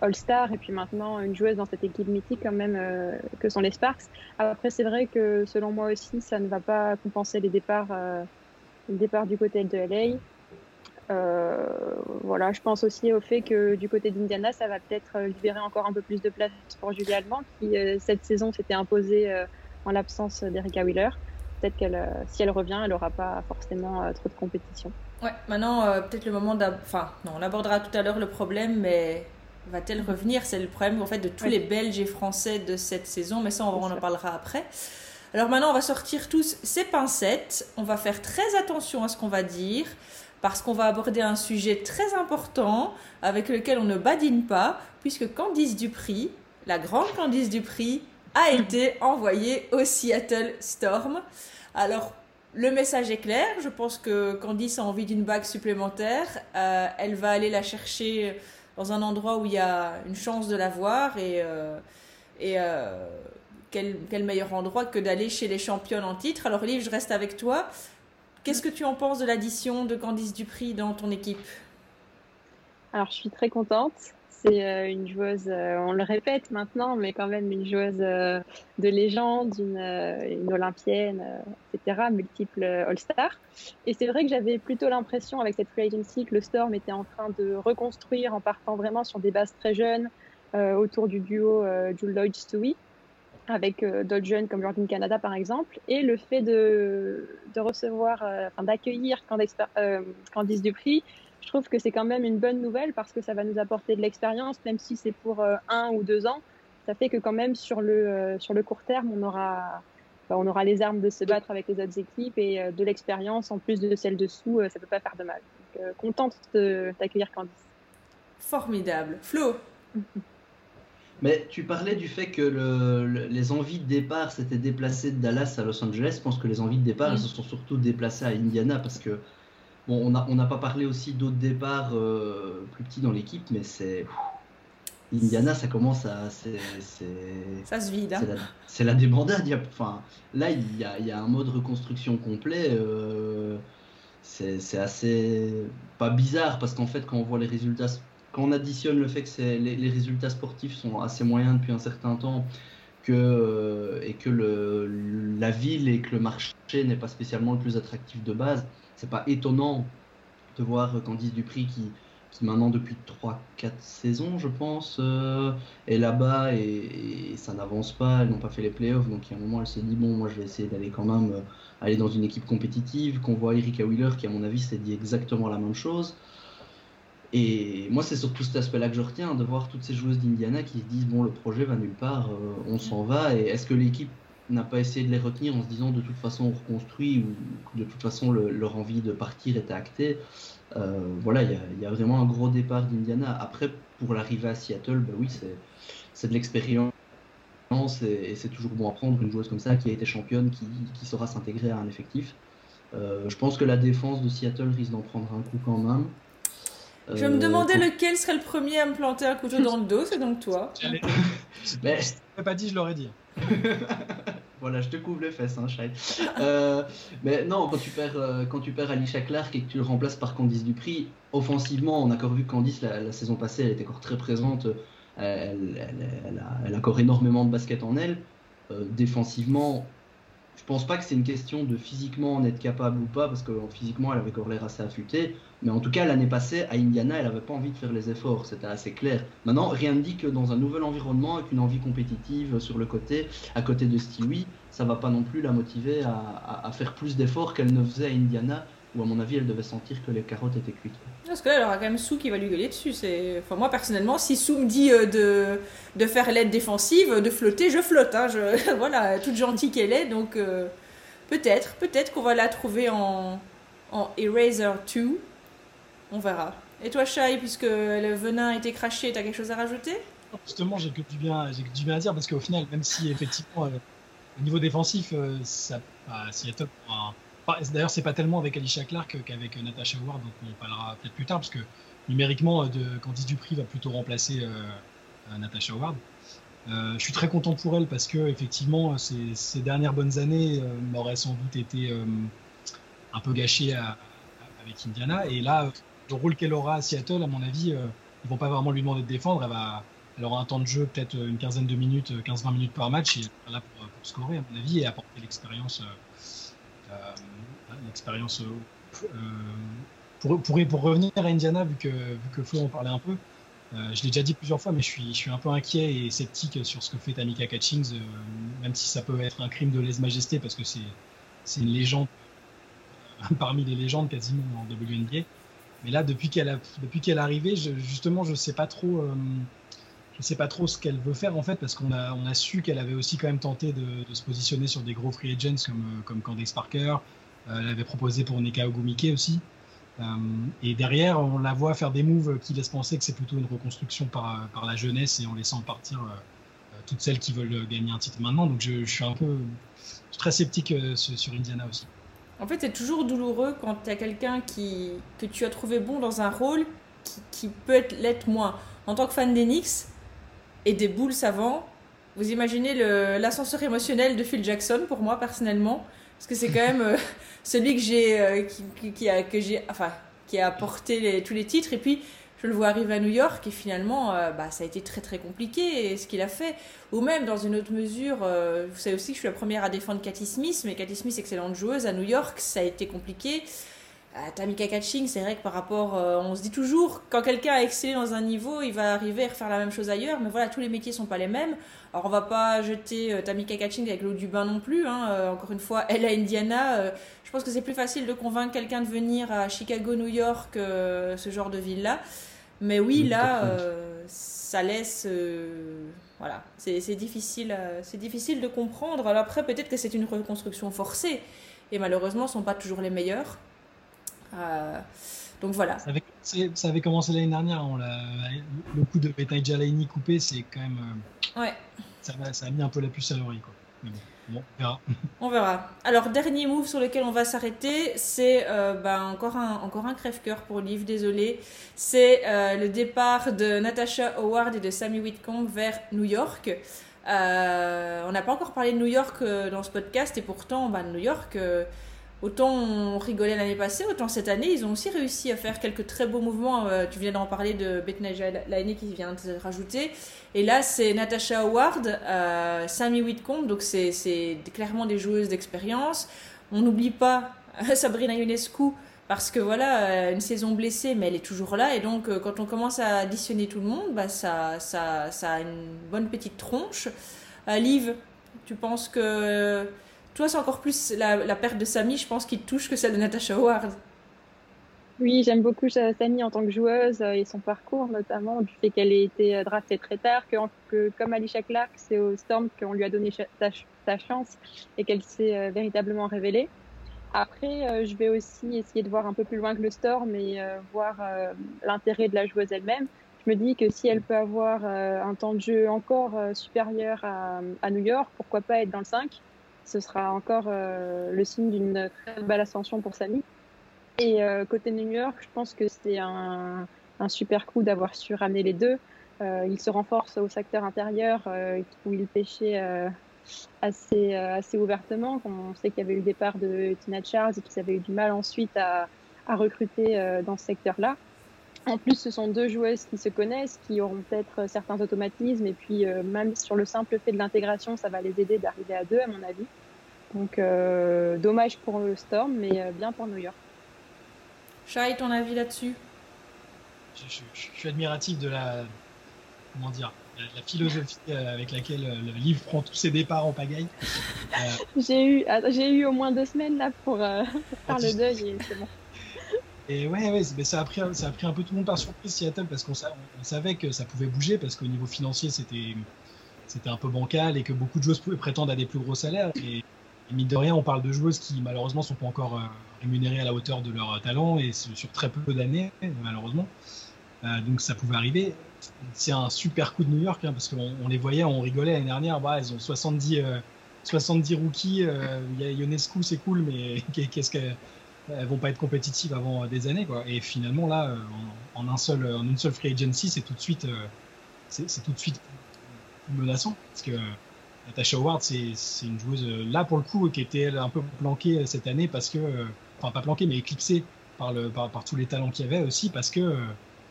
All-Star et puis maintenant une joueuse dans cette équipe mythique quand même euh, que sont les Sparks. Après c'est vrai que selon moi aussi ça ne va pas compenser les départs du côté de LA. Euh, voilà, je pense aussi au fait que du côté d'Indiana, ça va peut-être euh, libérer encore un peu plus de place pour Julie Allemand, qui euh, cette saison s'était imposée en l'absence d'Erika Wheeler. Peut-être qu'elle, si elle revient, elle n'aura pas forcément trop de compétition. Ouais, maintenant, peut-être le moment d'ab... Enfin, non, on abordera tout à l'heure le problème, mais va-t-elle revenir? C'est le problème en fait de tous les Belges et Français de cette saison, mais ça, on, on en parlera après. Alors maintenant, on va sortir tous ces pincettes. On va faire très attention à ce qu'on va dire parce qu'on va aborder un sujet très important avec lequel on ne badine pas, puisque Candice Dupri, la grande Candice Dupri, a été envoyée au Seattle Storm. Alors, le message est clair. Je pense que Candice a envie d'une bague supplémentaire. Euh, elle va aller la chercher dans un endroit où il y a une chance de la voir. Et, euh, euh, quel, quel, meilleur endroit que d'aller chez les championnes en titre. Alors, Liv, je reste avec toi. Qu'est-ce que tu en penses de l'addition de Candice Dupri dans ton équipe? Alors, je suis très contente. C'est euh, une joueuse, euh, on le répète maintenant, mais quand même une joueuse euh, de légende, une, olympienne, etc., multiple All-Star. Et c'est vrai que j'avais plutôt l'impression avec cette free agency que le Storm était en train de reconstruire en partant vraiment sur des bases très jeunes autour du duo Jules Lloyd-Stewie avec euh, d'autres jeunes comme Jordan Canada par exemple, et le fait de, de recevoir, euh, enfin, d'accueillir Candice, euh, Candice Dupri, je trouve que c'est quand même une bonne nouvelle parce que ça va nous apporter de l'expérience, même si c'est pour un ou deux ans. Ça fait que quand même sur le, sur le court terme, on aura, on aura les armes de se battre avec les autres équipes et de l'expérience en plus de celle dessous, ça peut pas faire de mal. Donc, contente d'accueillir Candice. Formidable. Flo? Mais tu parlais du fait que les envies de départ s'étaient déplacées de Dallas à Los Angeles. Je pense que les envies de départ, elles se sont surtout déplacées à Indiana parce que, bon, on n'a on pas parlé aussi d'autres départs euh, plus petits dans l'équipe, mais c'est. Indiana, ça commence à. Ça se vide. Hein. C'est la, débandade. enfin, là, il y, a, il y, a, un mode reconstruction complet. Euh, c'est assez. Pas bizarre parce qu'en fait, quand on voit les résultats on additionne le fait que les, résultats sportifs sont assez moyens depuis un certain temps que, euh, et que la ville et que le marché n'est pas spécialement le plus attractif de base, c'est pas étonnant de voir Candice Dupri qui, qui maintenant depuis 3-4 saisons, je pense, euh, est là-bas et, ça n'avance pas, elles n'ont pas fait les playoffs, donc il y a un moment elle s'est dit bon moi je vais essayer d'aller quand même euh, aller dans une équipe compétitive, qu'on voit Erika Wheeler qui à mon avis s'est dit exactement la même chose. Et moi, c'est surtout cet aspect-là que je retiens, de voir toutes ces joueuses d'Indiana qui se disent bon, le projet va nulle part, euh, on s'en va. Et est-ce que l'équipe n'a pas essayé de les retenir en se disant de toute façon on reconstruit ou de toute façon leur envie de partir était actée? Euh, Voilà, il y, a vraiment un gros départ d'Indiana. Après, pour l'arrivée à Seattle, bah oui, c'est de l'expérience. Et, c'est toujours bon à prendre une joueuse comme ça qui a été championne, qui, qui saura s'intégrer à un effectif. Euh, je pense que la défense de Seattle risque d'en prendre un coup quand même. Je me demandais euh, lequel serait le premier à me planter un couteau dans le dos, c'est donc toi. mais... Je pas dit, je l'aurais dit. voilà, je te couvre les fesses, hein, euh, mais non, quand tu perds, euh, quand tu perds Alicia Clark et que tu le remplaces par Candice Dupri, offensivement, on a encore vu que Candice la, saison passée, elle était encore très présente. Elle, a, encore énormément de basket en elle. défensivement, je pense pas que c'est une question de physiquement en être capable ou pas, parce que physiquement, elle avait encore l'air assez affûtée. Mais en tout cas, l'année passée, à Indiana, elle n'avait pas envie de faire les efforts. C'était assez clair. Maintenant, rien ne dit que dans un nouvel environnement, avec une envie compétitive sur le côté, à côté de Stewie, ça va pas non plus la motiver à, faire plus d'efforts qu'elle ne faisait à Indiana, où à mon avis, elle devait sentir que les carottes étaient cuites. Parce que là, elle aura quand même Sou qui va lui gueuler dessus. Enfin, moi, personnellement, si Sou me dit euh, de, de faire l'aide défensive, de flotter, je flotte. Hein. Je... voilà, toute gentille qu'elle est. Donc, euh, peut-être, peut-être qu'on va la trouver en, en Eraser 2. On verra. Et toi, Shai, puisque le venin a été craché, t'as quelque chose à rajouter? Justement, j'ai que du bien, j'ai que du bien à dire parce qu'au final, même si effectivement, euh, au niveau défensif, ça, bah, Seattle un D'ailleurs, c'est pas tellement avec Alicia Clark qu'avec Natasha Ward, donc on parlera peut-être plus tard, parce que numériquement, Candice Dupri va plutôt remplacer euh, Natasha Ward. Euh, je suis très content pour elle parce que effectivement, ces, dernières bonnes années euh, m'auraient sans doute été un peu gâchées avec Indiana. Et là, le rôle qu'elle aura à Seattle, à mon avis, ils vont pas vraiment lui demander de défendre. Elle, aura un temps de jeu peut-être une quinzaine de minutes, 15-20 minutes par match, et elle est là pour, scorer, à mon avis, et apporter l'expérience l'expérience. Euh, pour, pour, pour, revenir à Indiana, vu que, vu que Flo en parlait un peu, euh, je l'ai déjà dit plusieurs fois, mais je suis, je suis un peu inquiet et sceptique sur ce que fait Tamika Catchings, euh, même si ça peut être un crime de lèse-majesté, parce que c'est une légende, parmi les légendes quasiment en WNBA. Mais là, depuis qu'elle est arrivée, justement, je sais pas trop, je sais pas trop ce qu'elle veut faire en fait, parce qu'on a, on a su qu'elle avait aussi quand même tenté de, se positionner sur des gros free agents comme, comme Candace Parker, euh, elle avait proposé pour Neka Ogumike aussi. Euh, et derrière, on la voit faire des moves qui laissent penser que c'est plutôt une reconstruction par, par la jeunesse et en laissant partir euh, toutes celles qui veulent gagner un titre maintenant. Donc je, suis un peu très sceptique sur Indiana aussi. En fait, c'est toujours douloureux quand tu as quelqu'un qui, que tu as trouvé bon dans un rôle qui, peut l'être moins. En tant que fan d'Enix et des boules savants, vous imaginez l'ascenseur émotionnel de Phil Jackson pour moi personnellement parce que c'est quand même euh, celui que j'ai euh, qui, a que apporté tous les titres. Et puis je le vois arriver à New York et finalement euh, bah, ça a été très très compliqué ce qu'il a fait. Ou même dans une autre mesure vous savez aussi que je suis la première à défendre Cathy Smith mais Cathy Smith excellente joueuse à New York ça a été compliqué Tamika Catching, c'est vrai que par rapport, on se dit toujours, quand quelqu'un a excellé dans un niveau, il va arriver à refaire la même chose ailleurs, mais voilà, tous les métiers sont pas les mêmes. Alors on va pas jeter euh, Tamika Catching avec l'eau du bain non plus. Hein. Euh, encore une fois, elle à Indiana. Euh, je pense que c'est plus facile de convaincre quelqu'un de venir à Chicago, New York, ce genre de ville-là. Mais oui, là, ça laisse. voilà, c'est difficile, c'est difficile de comprendre. Alors après, peut-être que c'est une reconstruction forcée. Et malheureusement, ce ne sont pas toujours les meilleurs. Donc voilà. Ça avait, commencé l'année dernière. On le coup de Betaï Jalaini coupé, c'est quand même. Ouais. Ça, ça, a mis un peu la puce à l'oreille. Quoi. bon, on verra. On verra. Alors, dernier move sur lequel on va s'arrêter, c'est euh, bah, encore un, encore un crève-cœur pour Liv, désolé. C'est euh, le départ de Natasha Howard et de Sammy Whitcomb vers New York. Euh, on n'a pas encore parlé de New York dans ce podcast et pourtant, bah, New York Autant on rigolait l'année passée, autant cette année, ils ont aussi réussi à faire quelques très beaux mouvements. Euh, tu viens d'en parler de Betnaja l'année qui vient de rajouter. Et là, c'est Natasha Howard, euh, Sammy Whitcomb, donc c'est clairement des joueuses d'expérience. On n'oublie pas Sabrina Ionescu, parce que voilà, euh, une saison blessée, mais elle est toujours là. Et donc, quand on commence à additionner tout le monde, bah, ça, ça, ça a une bonne petite tronche. Liv, tu penses que toi, c'est encore plus la, perte de Samy, je pense, qui te touche que celle de Natasha Howard. Oui, j'aime beaucoup Samy en tant que joueuse euh, et son parcours, notamment du fait qu'elle ait été euh, draftée très tard, que, comme Alicia Clark, c'est au Storm qu'on lui a donné sa, chance et qu'elle s'est euh, véritablement révélée. Après, je vais aussi essayer de voir un peu plus loin que le Storm et voir l'intérêt de la joueuse elle-même. Je me dis que si elle peut avoir un temps de jeu encore supérieur à, à New York, pourquoi pas être dans le 5 ce sera encore euh, le signe d'une très belle ascension pour Samy. Et euh, côté New York, je pense que c'est un, super coup d'avoir su ramener les deux. Euh, il se renforce au secteur intérieur où il pêchait assez, assez ouvertement. On sait qu'il y avait eu le départ de Tina Charles et qu'ils avaient eu du mal ensuite à, recruter dans ce secteur-là. En plus, ce sont deux joueuses qui se connaissent, qui auront peut-être certains automatismes, et puis même sur le simple fait de l'intégration, ça va les aider d'arriver à deux, à mon avis. Donc, dommage pour le Storm, mais bien pour New York. Shai, ton avis là-dessus? Je, suis admiratif de la, comment dire, la, philosophie euh, avec laquelle euh, le livre prend tous ses départs en pagaille. Euh, j'ai eu, j'ai eu au moins deux semaines là pour, faire le deuil et c'est bon. Et ouais, ouais mais ça a, pris, ça a pris un peu tout le monde par surprise Seattle parce qu'on savait que ça pouvait bouger parce qu'au niveau financier c'était un peu bancal et que beaucoup de joueuses prétendre à des plus gros salaires. Et, mine de rien, on parle de joueuses qui malheureusement sont pas encore rémunérées à la hauteur de leur talent et sur très peu d'années malheureusement. Euh, donc ça pouvait arriver. C'est un super coup de New York, hein, parce qu'on les voyait, on rigolait l'année dernière, bah, ils ont 70, 70 euh, rookies, euh, Ionescu, c'est cool, mais qu'est-ce qu'elles vont pas être compétitives avant des années, quoi. Et finalement, là, en, un seul, en une seule free agency, c'est tout de suite, c'est tout de suite menaçant, parce que Natasha Howard, c'est une joueuse là pour le coup qui était un peu planquée cette année parce que, enfin pas planquée mais éclipsée par, le, par, par tous les talents qu'il y avait aussi parce que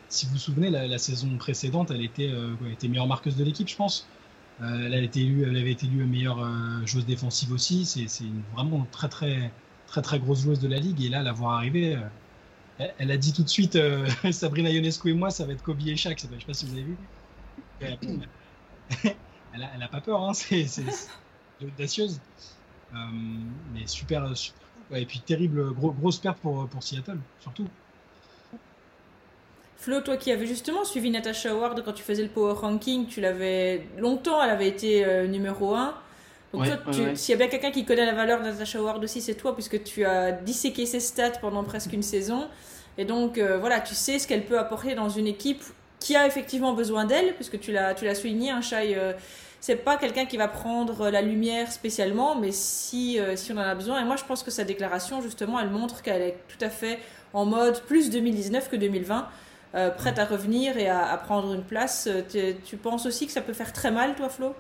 si vous vous souvenez, la, saison précédente, elle était, euh, était meilleure marqueuse de l'équipe, je pense. Euh, elle, a été élue, elle avait été élue meilleure euh, joueuse défensive aussi. C'est vraiment très, très, très, très grosse joueuse de la ligue. Et là, la voir arriver, elle, a dit tout de suite Sabrina Ionescu et moi, ça va être Kobe et Shaq. Je sais pas si vous avez vu. elle, a, pas peur, hein, c'est audacieuse. mais super, et puis terrible, gros, grosse perte pour, pour Seattle, surtout. Flo, toi qui avais justement suivi Natasha Howard quand tu faisais le Power Ranking, tu l'avais longtemps, elle avait été euh, numéro 1. Donc toi, s'il y a bien quelqu'un qui connaît la valeur de Natasha Howard aussi, c'est toi, puisque tu as disséqué ses stats pendant presque une saison. Et donc, euh, voilà, tu sais ce qu'elle peut apporter dans une équipe qui a effectivement besoin d'elle, puisque tu l'as, tu l'as souligné, un hein, Shai, euh, c'est pas quelqu'un qui va prendre la lumière spécialement, mais si, si on en a besoin. Et moi, je pense que sa déclaration, justement, elle montre qu'elle est tout à fait en mode plus 2019 que 2020. Euh, prête à revenir et à, prendre une place. Euh, tu penses aussi que ça peut faire très mal, toi, Flo?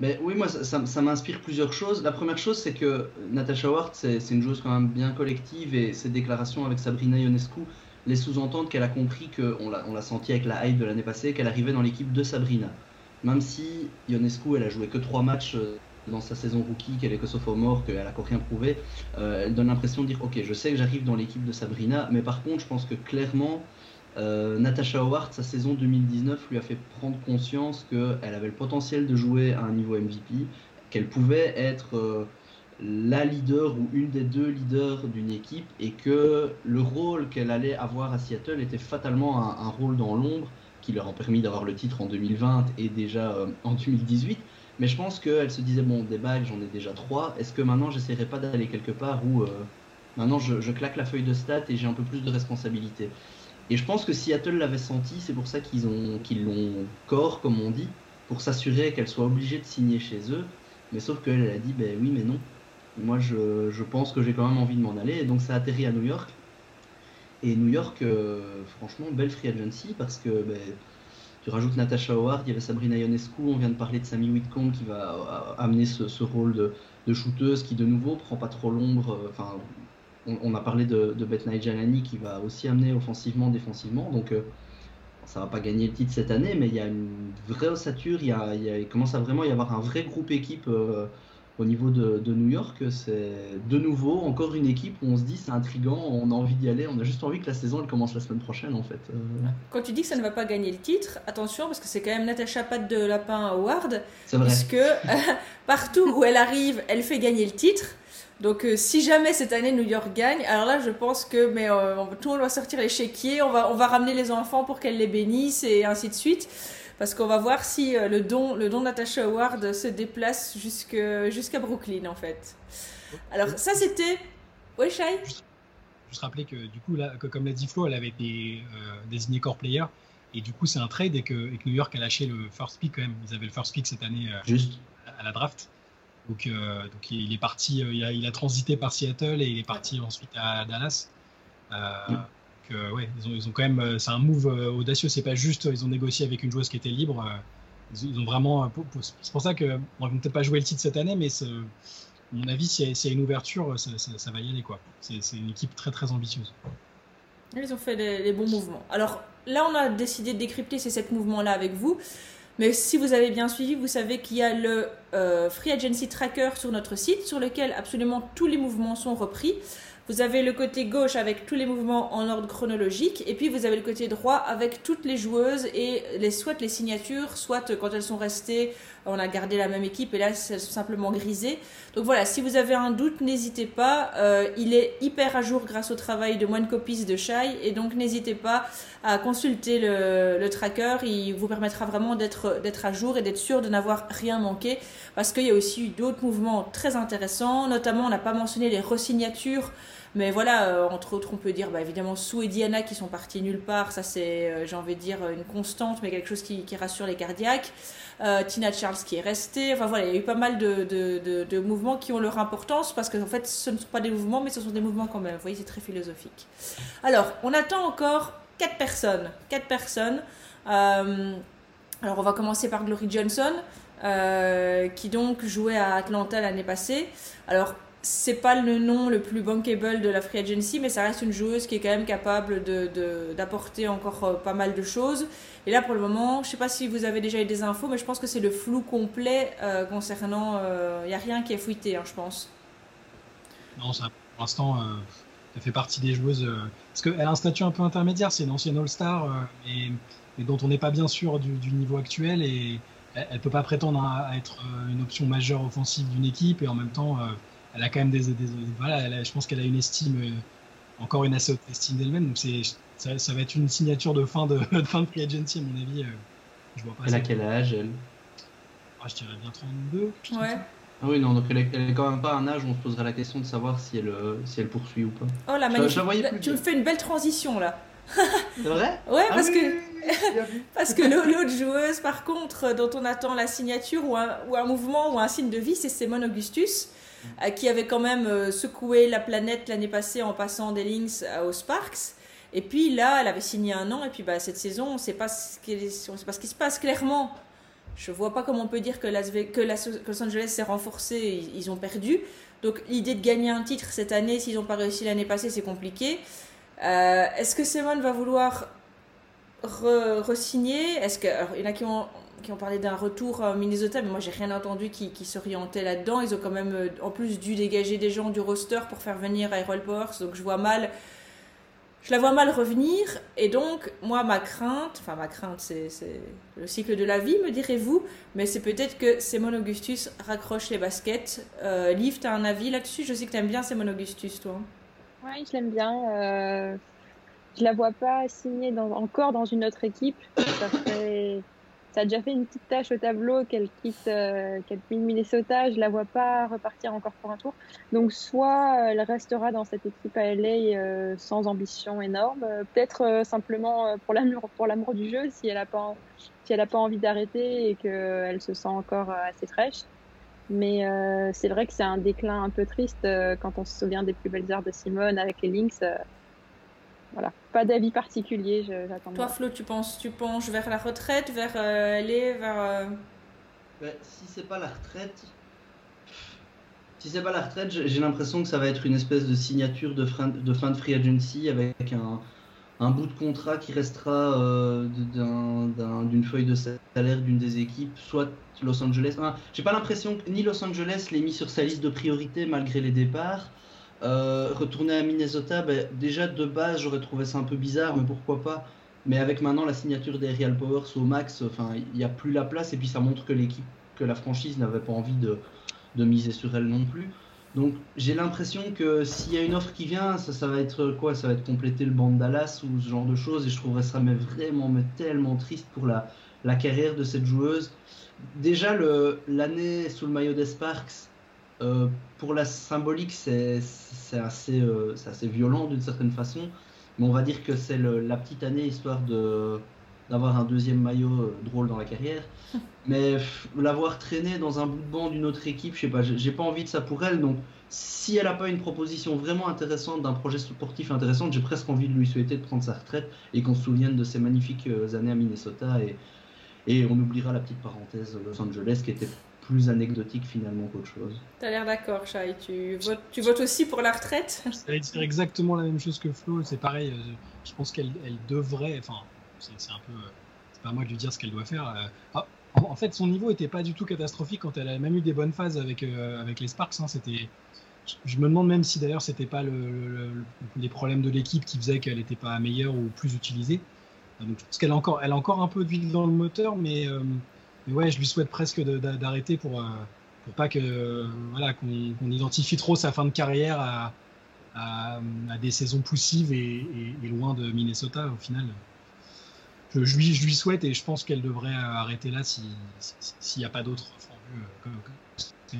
Mais oui, moi, ça, m'inspire plusieurs choses. La première chose, c'est que Natasha Ward, c'est une joueuse quand même bien collective et ses déclarations avec Sabrina Ionescu les sous-entendent qu'elle a compris qu'on l'a, on l'a senti avec la hype de l'année passée, qu'elle arrivait dans l'équipe de Sabrina. Même si Ionescu, elle a joué que trois matchs euh, dans sa saison rookie, qu'elle est que sophomore, qu'elle a encore rien prouvé, elle donne l'impression de dire Ok, je sais que j'arrive dans l'équipe de Sabrina, mais par contre, je pense que clairement, euh, Natasha Howard, sa saison 2019 lui a fait prendre conscience qu'elle avait le potentiel de jouer à un niveau MVP, qu'elle pouvait être euh, la leader ou une des deux leaders d'une équipe et que le rôle qu'elle allait avoir à Seattle était fatalement un, rôle dans l'ombre qui leur a permis d'avoir le titre en 2020 et déjà euh, en 2018. Mais je pense qu'elle se disait, bon, des bagues, j'en ai déjà trois, est-ce que maintenant j'essaierai pas d'aller quelque part où maintenant je, je, claque la feuille de stats et j'ai un peu plus de responsabilité? Et je pense que Seattle l'avait senti, c'est pour ça qu'ils ont qu'ils l'ont corps, comme on dit, pour s'assurer qu'elle soit obligée de signer chez eux. Mais sauf qu'elle elle a dit, ben oui, mais non. Moi, je, pense que j'ai quand même envie de m'en aller. Et donc, ça a atterri à New York. Et New York, euh, franchement, belle free agency parce que ben, tu rajoutes Natasha Howard, il y avait Sabrina Ionescu, on vient de parler de Sammy Whitcomb qui va euh, amener ce, rôle de, de, shooteuse qui, de nouveau, prend pas trop l'ombre, euh, on, a parlé de, de Bet qui va aussi amener offensivement, défensivement. Donc euh, ça va pas gagner le titre cette année, mais il y a une vraie ossature. Il, y a, il, commence à vraiment y avoir un vrai groupe équipe euh, au niveau de, New York. C'est de nouveau encore une équipe où on se dit c'est intriguant, on a envie d'y aller. On a juste envie que la saison elle commence la semaine prochaine en fait. Euh. Quand tu dis que ça ne va pas gagner le titre, attention parce que c'est quand même Natacha Pat de Lapin Award. C'est vrai. Puisque partout où elle arrive, elle fait gagner le titre. Donc euh, si jamais cette année New York gagne, alors là je pense que mais euh, tout le monde va sortir les chéquiers, on va on va ramener les enfants pour qu'elles les bénissent et ainsi de suite parce qu'on va voir si euh, le don le don Natasha Howard se déplace jusque jusqu'à Brooklyn en fait. Alors ça c'était Oui, Shai? Juste rappeler que du coup là comme l'a dit Flo, elle avait été désignée core player et du coup c'est un trade et que, New York a lâché le first pick quand même. Ils avaient le first pick cette année Juste. à la draft. Donc, euh, donc il est parti, euh, il a, transité par Seattle et il est parti ensuite à Dallas. Euh, mm. ouais, ils ont, ils ont, quand même, c'est un move audacieux. C'est pas juste, ils ont négocié avec une joueuse qui était libre. Ils, ont vraiment, c'est pour ça que on va peut-être pas jouer le titre cette année, mais à mon avis, s'il y, a une ouverture, ça, va y aller quoi. C'est une équipe très très ambitieuse. Ils ont fait les, bons mouvements. Alors là, on a décidé de décrypter ces sept mouvements-là avec vous. Mais si vous avez bien suivi, vous savez qu'il y a le euh, Free Agency Tracker sur notre site, sur lequel absolument tous les mouvements sont repris. Vous avez le côté gauche avec tous les mouvements en ordre chronologique, et puis vous avez le côté droit avec toutes les joueuses et soit les signatures, soit quand elles sont restées, on a gardé la même équipe et là elles sont simplement grisées. Donc voilà, si vous avez un doute, n'hésitez pas. Euh, il est hyper à jour grâce au travail de One Copies de Shai, et donc n'hésitez pas à consulter le, tracker. Il vous permettra vraiment d'être à jour et d'être sûr de n'avoir rien manqué, parce qu'il y a aussi d'autres mouvements très intéressants. Notamment, on n'a pas mentionné les resignatures. Mais voilà, euh, entre autres, on peut dire bah, évidemment Sue et Diana qui sont partis nulle part. Ça, c'est, euh, j'ai envie de dire, une constante, mais quelque chose qui, rassure les cardiaques. Euh, Tina Charles qui est restée. Enfin voilà, il y a eu pas mal de, de, de, mouvements qui ont leur importance parce qu'en fait, ce ne sont pas des mouvements, mais ce sont des mouvements quand même. Vous voyez, c'est très philosophique. Alors, on attend encore quatre personnes. Quatre personnes. alors, on va commencer par Glory Johnson. qui donc jouait à Atlanta l'année passée. Alors, c'est pas le nom le plus bankable de la free agency, mais ça reste une joueuse qui est quand même capable d'apporter de, encore euh, pas mal de choses. Et là, pour le moment, je sais pas si vous avez déjà eu des infos, mais je pense que c'est le flou complet euh, concernant. Il euh, n'y a rien qui est fouillé, hein, je pense. Non, ça, pour l'instant, elle fait partie des joueuses. parce qu'elle a un statut un peu intermédiaire, c'est une ancienne All-Star, mais, dont on n'est pas bien sûr du, niveau actuel. Et elle ne peut pas prétendre à, être une option majeure offensive d'une équipe, et en même temps elle a quand même des, voilà, je pense qu'elle a une estime, euh, encore une assez haute estime d'elle-même. Donc c'est, ça, va être une signature de fin de, fin de free agency à mon avis. Euh, je vois pas elle a quel âge elle? Ah, Je dirais bien 32. Ouais. Ah oui, non, donc elle est, quand même pas un âge où on se poserait la question de savoir si elle, euh, si elle poursuit ou pas. Oh la magnifique. tu me fais une belle transition là. C'est vrai? Ouais, ah parce que parce que l'autre joueuse, par contre, dont on attend la signature ou un, ou un mouvement ou un signe de vie, c'est Simone Augustus. Euh, qui avait quand même euh, secoué la planète l'année passée en passant des Lynx euh, aux Sparks. Et puis là, elle avait signé un an, et puis bah, cette saison, on ne sait pas ce qui se passe clairement. Je vois pas comment on peut dire que, Las que, Los Angeles s'est renforcé, ils, ont perdu. Donc l'idée de gagner un titre cette année, s'ils n'ont pas réussi l'année passée, c'est compliqué. Est-ce que Simone va vouloir re-signer? Est-ce que il y en a qui ont qui ont parlé d'un retour à Minnesota, mais moi j'ai rien entendu qui, qui s'orientait là-dedans. Ils ont quand même euh, en plus dû dégager des gens du roster pour faire venir Aerol Powers, donc je vois mal, je la vois mal revenir. Et donc moi ma crainte, enfin ma crainte c'est le cycle de la vie me direz-vous, mais c'est peut-être que Simon Augustus raccroche les baskets. Euh, Liv, tu as un avis là-dessus? Je sais que tu aimes bien Simon Augustus toi. Oui, je l'aime bien. Euh, je la vois pas signer encore dans une autre équipe. Ça fait ça a déjà fait une petite tâche au tableau qu'elle quitte, euh, qu'elle quitte Minnesota. Je la vois pas repartir encore pour un tour. Donc soit elle restera dans cette équipe à LA euh, sans ambition énorme, euh, peut-être euh, simplement pour l'amour pour l'amour du jeu si elle a pas si elle a pas envie d'arrêter et qu'elle se sent encore assez fraîche. Mais c'est vrai que c'est un déclin un peu triste quand on se souvient des plus belles heures de Simone avec les Lynx voilà, pas d'avis particulier, j'attends. Toi, Flo, tu penses, tu penches vers la retraite, vers euh, aller vers. Euh, ben, si c'est pas la retraite, si c'est pas la retraite, j'ai l'impression que ça va être une espèce de signature de fin de, fin de free agency avec un, un bout de contrat qui restera euh, d'une feuille de salaire d'une des équipes, soit Los Angeles. j'ai pas l'impression que ni Los Angeles l'ait mis sur sa liste de priorité malgré les départs. Euh, retourner à Minnesota, ben, déjà de base j'aurais trouvé ça un peu bizarre, mais pourquoi pas. Mais avec maintenant la signature des Real Powers au max, enfin il n'y a plus la place et puis ça montre que l'équipe, que la franchise n'avait pas envie de, miser sur elle non plus. Donc j'ai l'impression que s'il y a une offre qui vient, ça, ça, va être quoi? Ça va être compléter le banc de Dallas ou ce genre de choses et je trouverais ça mais vraiment mais tellement triste pour la, la carrière de cette joueuse. Déjà l'année sous le maillot des Sparks, euh, pour la symbolique, c'est assez, euh, assez violent d'une certaine façon, mais on va dire que c'est la petite année histoire d'avoir un deuxième maillot euh, drôle dans la carrière. Mais l'avoir traîné dans un bout de banc d'une autre équipe, je sais pas, j'ai pas envie de ça pour elle. Donc, si elle n'a pas une proposition vraiment intéressante d'un projet sportif intéressant, j'ai presque envie de lui souhaiter de prendre sa retraite et qu'on se souvienne de ses magnifiques années à Minnesota et, et on oubliera la petite parenthèse Los Angeles qui était plus anecdotique finalement qu'autre chose. Tu as l'air d'accord, Chai. Tu votes, tu votes aussi pour la retraite? C'est exactement la même chose que Flo. C'est pareil. Euh, je pense qu'elle elle devrait. Enfin, c'est un peu. C'est pas à moi de lui dire ce qu'elle doit faire. Euh, ah, en, fait, son niveau était pas du tout catastrophique quand elle a même eu des bonnes phases avec, euh, avec les Sparks. Hein. C'était. Je me demande même si d'ailleurs c'était pas le, les problèmes de l'équipe qui faisaient qu'elle n'était pas meilleure ou plus utilisée. Donc je pense qu'elle a encore, elle a encore un peu d'huile dans le moteur, mais ouais, je lui souhaite presque d'arrêter pour, euh, pour pas que voilà qu'on identifie trop sa fin de carrière à, des saisons poussives et, loin de Minnesota au final. Je, lui, souhaite et je pense qu'elle devrait arrêter là s'il si, n'y a pas d'autres euh,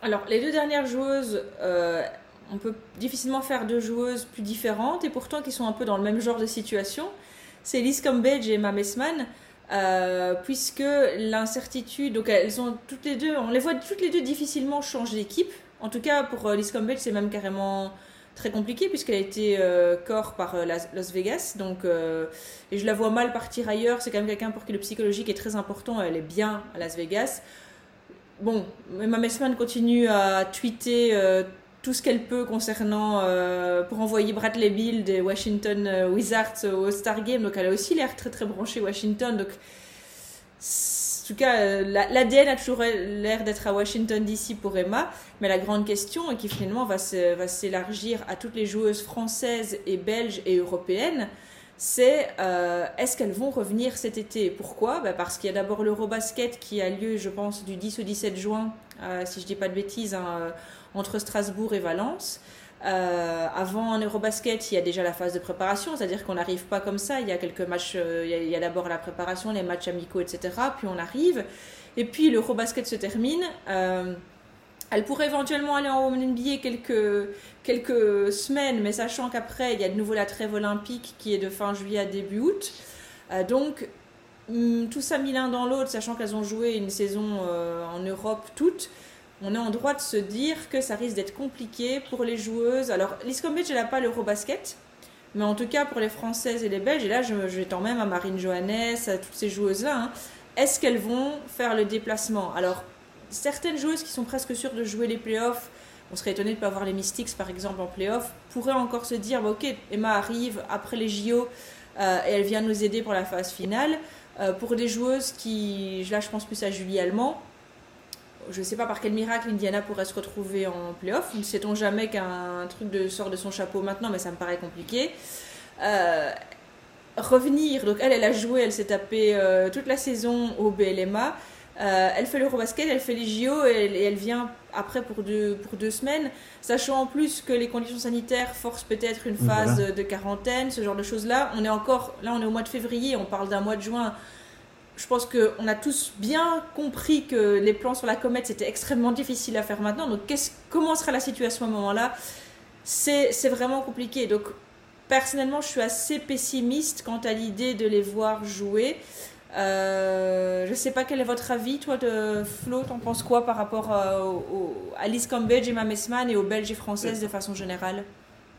Alors, les deux dernières joueuses, euh, on peut difficilement faire deux joueuses plus différentes et pourtant qui sont un peu dans le même genre de situation. C'est Liz Cambage et Emma Messman. Euh, puisque l'incertitude, donc elles sont toutes les deux, on les voit toutes les deux difficilement changer d'équipe. En tout cas, pour euh, Liz Campbell, c'est même carrément très compliqué puisqu'elle a été euh, corps par Las Vegas. Donc, et je la vois mal partir ailleurs. C'est quand même quelqu'un pour qui le psychologique est très important. Elle est bien à Las Vegas. Bon, Emma Messman continue à tweeter tout ce qu'elle peut concernant euh, pour envoyer Bradley Bill des Washington euh, Wizards au Star Game. Donc elle a aussi l'air très très branchée Washington. Donc en tout cas, euh, l'ADN a toujours l'air d'être à Washington DC pour Emma. Mais la grande question, et qui finalement va s'élargir à toutes les joueuses françaises et belges et européennes, c'est est-ce qu'elles vont revenir cet été? Pourquoi? Bah, Parce qu'il y a d'abord l'Eurobasket qui a lieu, je pense, du 10 au 17 juin, si je dis pas de bêtises, hein, entre Strasbourg et Valence. Euh, avant en Eurobasket, il y a déjà la phase de préparation, c'est-à-dire qu'on n'arrive pas comme ça. Il y a quelques matchs, euh, il y a, d'abord la préparation, les matchs amicaux, etc. Puis on arrive. Et puis l'Eurobasket se termine. Euh, elle pourrait éventuellement aller en NBA quelques, quelques semaines, mais sachant qu'après, il y a de nouveau la trêve olympique qui est de fin juillet à début août. donc, hum, tout ça mis l'un dans l'autre, sachant qu'elles ont joué une saison en Europe toutes on est en droit de se dire que ça risque d'être compliqué pour les joueuses. Alors, Liscombridge, elle n'a pas l'Eurobasket, mais en tout cas pour les Françaises et les Belges, et là je, je tends même à Marine Johannes, à toutes ces joueuses-là, hein, est-ce qu'elles vont faire le déplacement? Alors, certaines joueuses qui sont presque sûres de jouer les playoffs, on serait étonné de ne pas voir les Mystics par exemple en playoffs, pourraient encore se dire bah, ok, Emma arrive après les JO euh, et elle vient nous aider pour la phase finale. Euh, pour des joueuses qui, là je pense plus à Julie Allemand, je ne sais pas par quel miracle Indiana pourrait se retrouver en playoff. Ne sait-on jamais qu'un truc de, sort de son chapeau maintenant, mais ça me paraît compliqué. Euh, revenir, donc elle, elle a joué, elle s'est tapée euh, toute la saison au BLMA. Euh, elle fait l'Eurobasket, elle fait les JO et, elle vient après pour deux, pour deux semaines, sachant en plus que les conditions sanitaires forcent peut-être une phase de quarantaine, ce genre de choses-là. On est encore, là on est au mois de février, on parle d'un mois de juin je pense qu'on a tous bien compris que les plans sur la comète, c'était extrêmement difficile à faire maintenant. Donc, comment sera la situation à ce moment-là? C'est vraiment compliqué. Donc, personnellement, je suis assez pessimiste quant à l'idée de les voir jouer. Euh, je ne sais pas quel est votre avis, toi, de Flo, t'en penses quoi par rapport à, à Alice Cambridge, Emma Messman et aux Belges et Françaises de façon générale?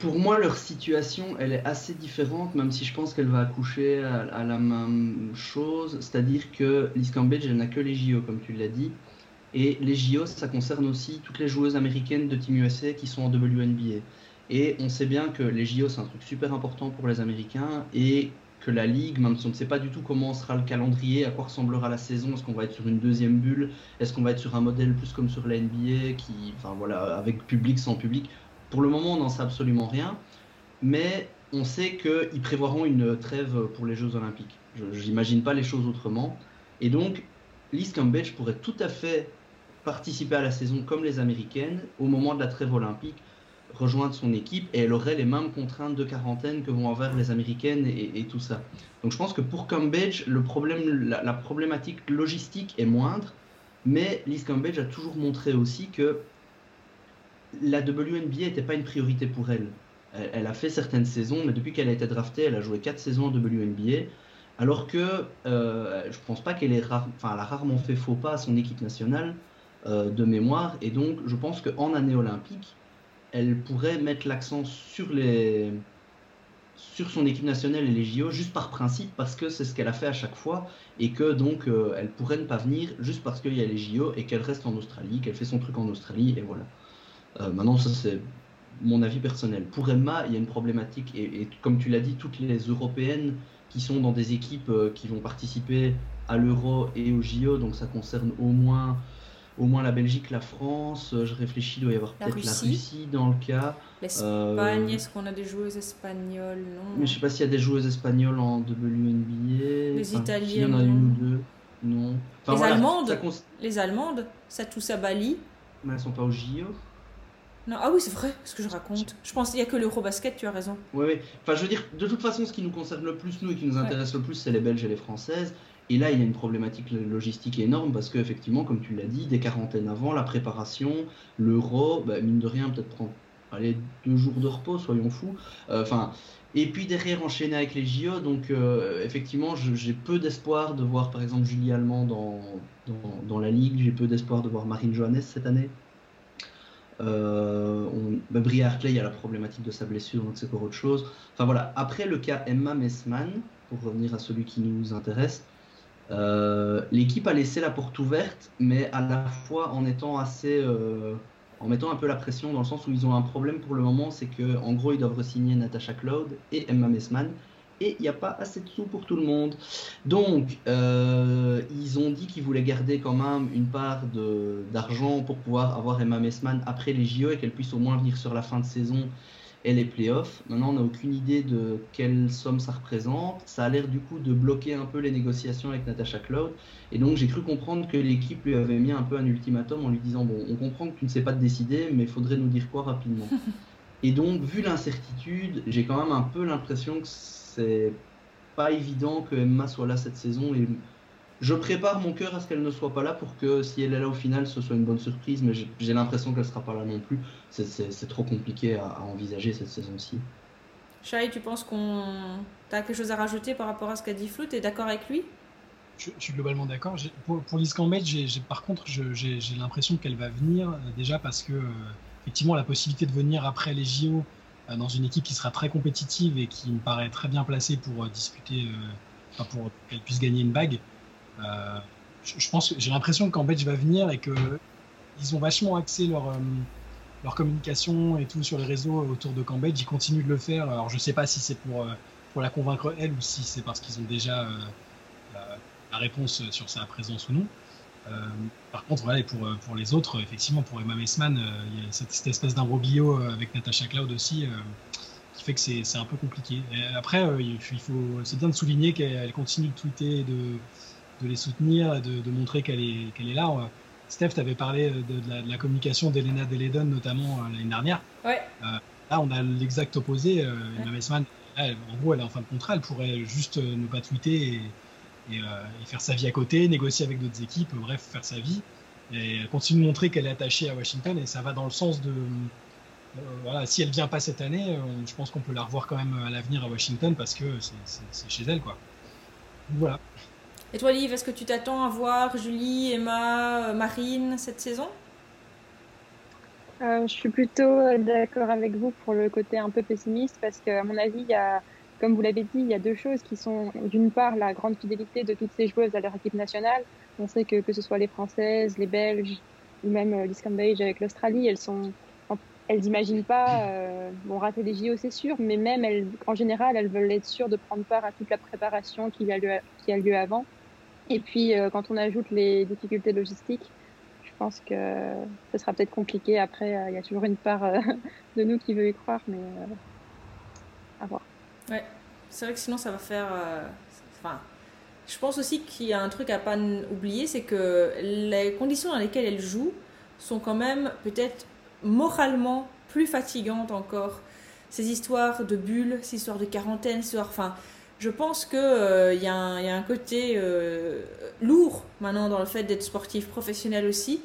Pour moi, leur situation, elle est assez différente, même si je pense qu'elle va accoucher à, la même chose. C'est-à-dire que Liz Cambridge, elle n'a que les JO, comme tu l'as dit. Et les JO, ça concerne aussi toutes les joueuses américaines de Team USA qui sont en WNBA. Et on sait bien que les JO, c'est un truc super important pour les Américains et que la Ligue, même si on ne sait pas du tout comment sera le calendrier, à quoi ressemblera la saison, est-ce qu'on va être sur une deuxième bulle, est-ce qu'on va être sur un modèle plus comme sur la NBA, qui, enfin voilà, avec public, sans public, pour le moment, on n'en sait absolument rien, mais on sait qu'ils prévoiront une trêve pour les Jeux Olympiques. Je n'imagine pas les choses autrement. Et donc, Liz Cambridge pourrait tout à fait participer à la saison comme les Américaines au moment de la trêve olympique, rejoindre son équipe et elle aurait les mêmes contraintes de quarantaine que vont avoir les Américaines et, tout ça. Donc je pense que pour problème, la, problématique logistique est moindre, mais Liz Cambridge a toujours montré aussi que la WNBA n'était pas une priorité pour elle. elle. a fait certaines saisons, mais depuis qu'elle a été draftée, elle a joué 4 saisons en WNBA. Alors que euh, je pense pas qu'elle ait a rarement fait faux pas à son équipe nationale euh, de mémoire. Et donc, je pense qu'en année olympique, elle pourrait mettre l'accent sur son équipe nationale et les JO juste par principe parce que c'est ce qu'elle a fait à chaque fois et que donc euh, elle pourrait ne pas venir juste parce qu'il y a les JO et qu'elle reste en Australie, qu'elle fait son truc en Australie et voilà. Euh, maintenant ça c'est mon avis personnel. Pour Emma, il y a une problématique et, comme tu l'as dit, toutes les européennes qui sont dans des équipes euh, qui vont participer à l'Euro et aux JO, donc ça concerne au moins au moins la Belgique, la France. Euh, je réfléchis, il doit y avoir peut-être la Russie dans le cas. L'Espagne, est-ce qu'on a des joueuses espagnoles? Non. Mais je sais pas s'il y a des joueuses espagnoles en WNBA. Les Italiennes. Il y en a une ou deux. Non. les, Allemandes, les Allemandes, ça touche à Bali. Mais elles sont pas au JO. Non, ah oui, c'est vrai, ce que je raconte. Je pense qu'il n'y a que l'Eurobasket, tu as raison. Oui, oui. Enfin, je veux dire, de toute façon, ce qui nous concerne le plus, nous, et qui nous intéresse le plus, c'est les Belges et les Françaises. Et là, il y a une problématique logistique énorme parce qu'effectivement, comme tu l'as dit, des quarantaines avant, la préparation, l'euro, bah, mine de rien, peut-être prendre allez, deux jours de repos, soyons fous. Euh, enfin. et puis derrière enchaîner avec les JO, donc euh, effectivement j'ai peu d'espoir de voir par exemple Julie Allemand dans, dans, la ligue, j'ai peu d'espoir de voir Marine Johannes cette année. Euh, on, bah, a la problématique de sa blessure, donc c'est encore autre chose. Enfin voilà, après le cas Emma Messman, pour revenir à celui qui nous intéresse, euh, l'équipe a laissé la porte ouverte, mais à la fois en étant assez, euh, en mettant un peu la pression dans le sens où ils ont un problème pour le moment, c'est que en gros ils doivent signer Natasha Cloud et Emma Messman, et il n'y a pas assez de sous pour tout le monde. Donc euh, ils ont dit qu'ils voulaient garder quand même une part d'argent pour pouvoir avoir Emma Messman après les JO et qu'elle puisse au moins venir sur la fin de saison et les playoffs. Maintenant, on n'a aucune idée de quelle somme ça représente. Ça a l'air du coup de bloquer un peu les négociations avec Natasha Cloud. Et donc, j'ai cru comprendre que l'équipe lui avait mis un peu un ultimatum en lui disant Bon, on comprend que tu ne sais pas te décider, mais il faudrait nous dire quoi rapidement. et donc, vu l'incertitude, j'ai quand même un peu l'impression que c'est pas évident que Emma soit là cette saison. Et je prépare mon cœur à ce qu'elle ne soit pas là pour que si elle est là au final, ce soit une bonne surprise, mais j'ai l'impression qu'elle sera pas là non plus. C'est trop compliqué à, envisager cette saison-ci. Shai, tu penses qu'on. Tu as quelque chose à rajouter par rapport à ce qu'a dit Flou Tu es d'accord avec lui? Je, suis globalement d'accord. Pour, pour Liz par contre, j'ai l'impression qu'elle va venir euh, déjà parce que, euh, effectivement, la possibilité de venir après les JO dans une équipe qui sera très compétitive et qui me paraît très bien placée pour disputer, enfin pour qu'elle puisse gagner une bague, euh, je, pense, j'ai l'impression que Cambridge va venir et que ils ont vachement axé leur euh, communication et tout sur les réseaux autour de Cambridge. Ils continuent de le faire. Alors je sais pas si c'est pour euh, pour la convaincre elle ou si c'est parce qu'ils ont déjà la réponse sur sa présence ou non. Par contre, voilà, pour, pour les autres, effectivement, pour Emma Messman, il y a cette, espèce d'imbroglio avec Natasha Cloud aussi, qui fait que c'est un peu compliqué. après, il faut, c'est bien de souligner qu'elle continue de tweeter et de, de les soutenir, de, de montrer qu'elle est, qu'elle est là. Steph, tu avais parlé de, la, communication d'Elena Deledon, notamment euh, l'année dernière. Ouais. Euh, là, on a l'exact opposé. Euh, Emma Messman, en gros, elle est en fin de contrat, elle pourrait juste ne pas tweeter et, faire sa vie à côté, négocier avec d'autres équipes, bref, faire sa vie. Et elle continue de montrer qu'elle est attachée à Washington et ça va dans le sens de. voilà, si elle vient pas cette année, je pense qu'on peut la revoir quand même à l'avenir à Washington parce que c'est chez elle, quoi. voilà. Et toi, Liv, est-ce que tu t'attends à voir Julie, Emma, euh, Marine cette saison? Euh, Je suis plutôt euh, d'accord avec vous pour le côté un peu pessimiste parce qu'à mon avis, il y a, comme vous l'avez dit, il y a deux choses qui sont d'une part la grande fidélité de toutes ces joueuses à leur équipe nationale. On sait que que ce soit les Françaises, les Belges ou même euh, avec l'Australie, elles sont elles n'imaginent pas euh, bon rater les JO c'est sûr mais même elles en général elles veulent être sûres de prendre part à toute la préparation qui a lieu, avant et puis, euh, quand on ajoute les difficultés logistiques, je pense que ce sera peut-être compliqué. Après, euh, il y a toujours une part de nous qui veut y croire, mais à voir. Ouais, c'est vrai que sinon, ça va faire. Enfin, je pense aussi qu'il y a un truc à pas oublier, c'est que les conditions dans lesquelles elle joue sont quand même peut-être moralement plus fatigantes encore. Ces histoires de bulles, ces histoires de quarantaine, ces histoires, enfin, je pense qu'il euh, y, a un côté euh, lourd maintenant dans le fait d'être sportif professionnel aussi,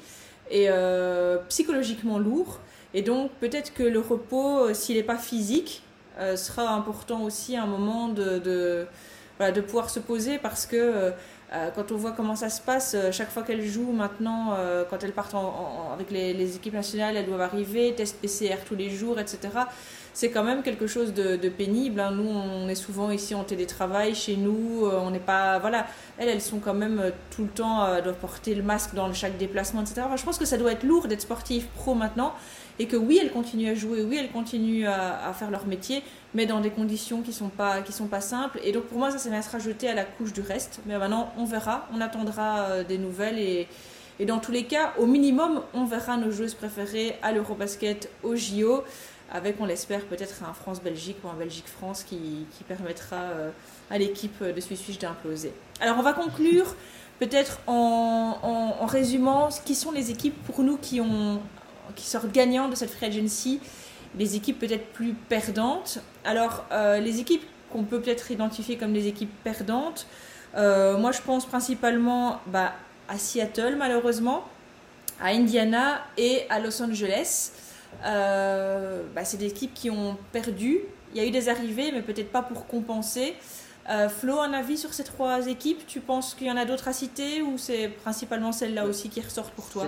et euh, psychologiquement lourd. Et donc peut-être que le repos, s'il n'est pas physique, sera important aussi un moment de, de, pouvoir se poser parce que quand on voit comment ça se passe, chaque fois qu'elle joue maintenant, quand elle part avec les, équipes nationales, elles doivent arriver, test PCR tous les jours, etc c'est quand même quelque chose de, pénible. Hein. Nous, on est souvent ici en télétravail, chez nous, euh, on n'est pas. Voilà, elles, elles sont quand même euh, tout le temps, euh, doivent porter le masque dans chaque déplacement, etc. je pense que ça doit être lourd d'être sportif pro maintenant et que oui, elles continuent à jouer, oui, elles continuent à, faire leur métier, mais dans des conditions qui sont pas qui sont pas simples. Et donc pour moi, ça, ça vient se rajouter à la couche du reste. Mais maintenant, on verra, on attendra des nouvelles et, et dans tous les cas, au minimum, on verra nos joueuses préférées à l'Eurobasket, au JO avec, on l'espère, peut-être un France-Belgique ou un Belgique-France qui, permettra euh, à l'équipe de Suisse d'imploser. Alors, on va conclure peut-être en, résumant qui sont les équipes pour nous qui, ont, qui sortent gagnants de cette free agency, les équipes peut-être plus perdantes. Alors, euh, les équipes qu'on peut peut-être identifier comme des équipes perdantes, euh, moi je pense principalement bah, à Seattle malheureusement, à Indiana et à Los Angeles. Euh, bah, c'est des équipes qui ont perdu. Il y a eu des arrivées, mais peut-être pas pour compenser. Euh, Flo, un avis sur ces trois équipes? Tu penses qu'il y en a d'autres à citer ou c'est principalement celles-là aussi qui ressortent pour toi?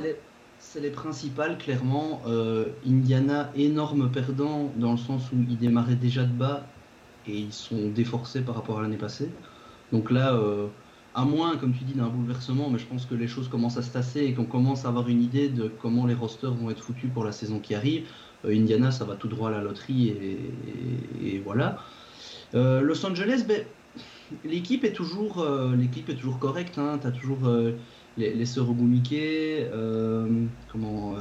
C'est les, principales, clairement. Euh, Indiana, énorme perdant dans le sens où ils démarraient déjà de bas et ils sont déforcés par rapport à l'année passée. Donc là, à moins, comme tu dis, d'un bouleversement, mais je pense que les choses commencent à se tasser et qu'on commence à avoir une idée de comment les rosters vont être foutus pour la saison qui arrive. Euh, Indiana, ça va tout droit à la loterie et, voilà. Euh, Los Angeles, ben, l'équipe est toujours euh, correcte. Hein. Toujours les, les sœurs comment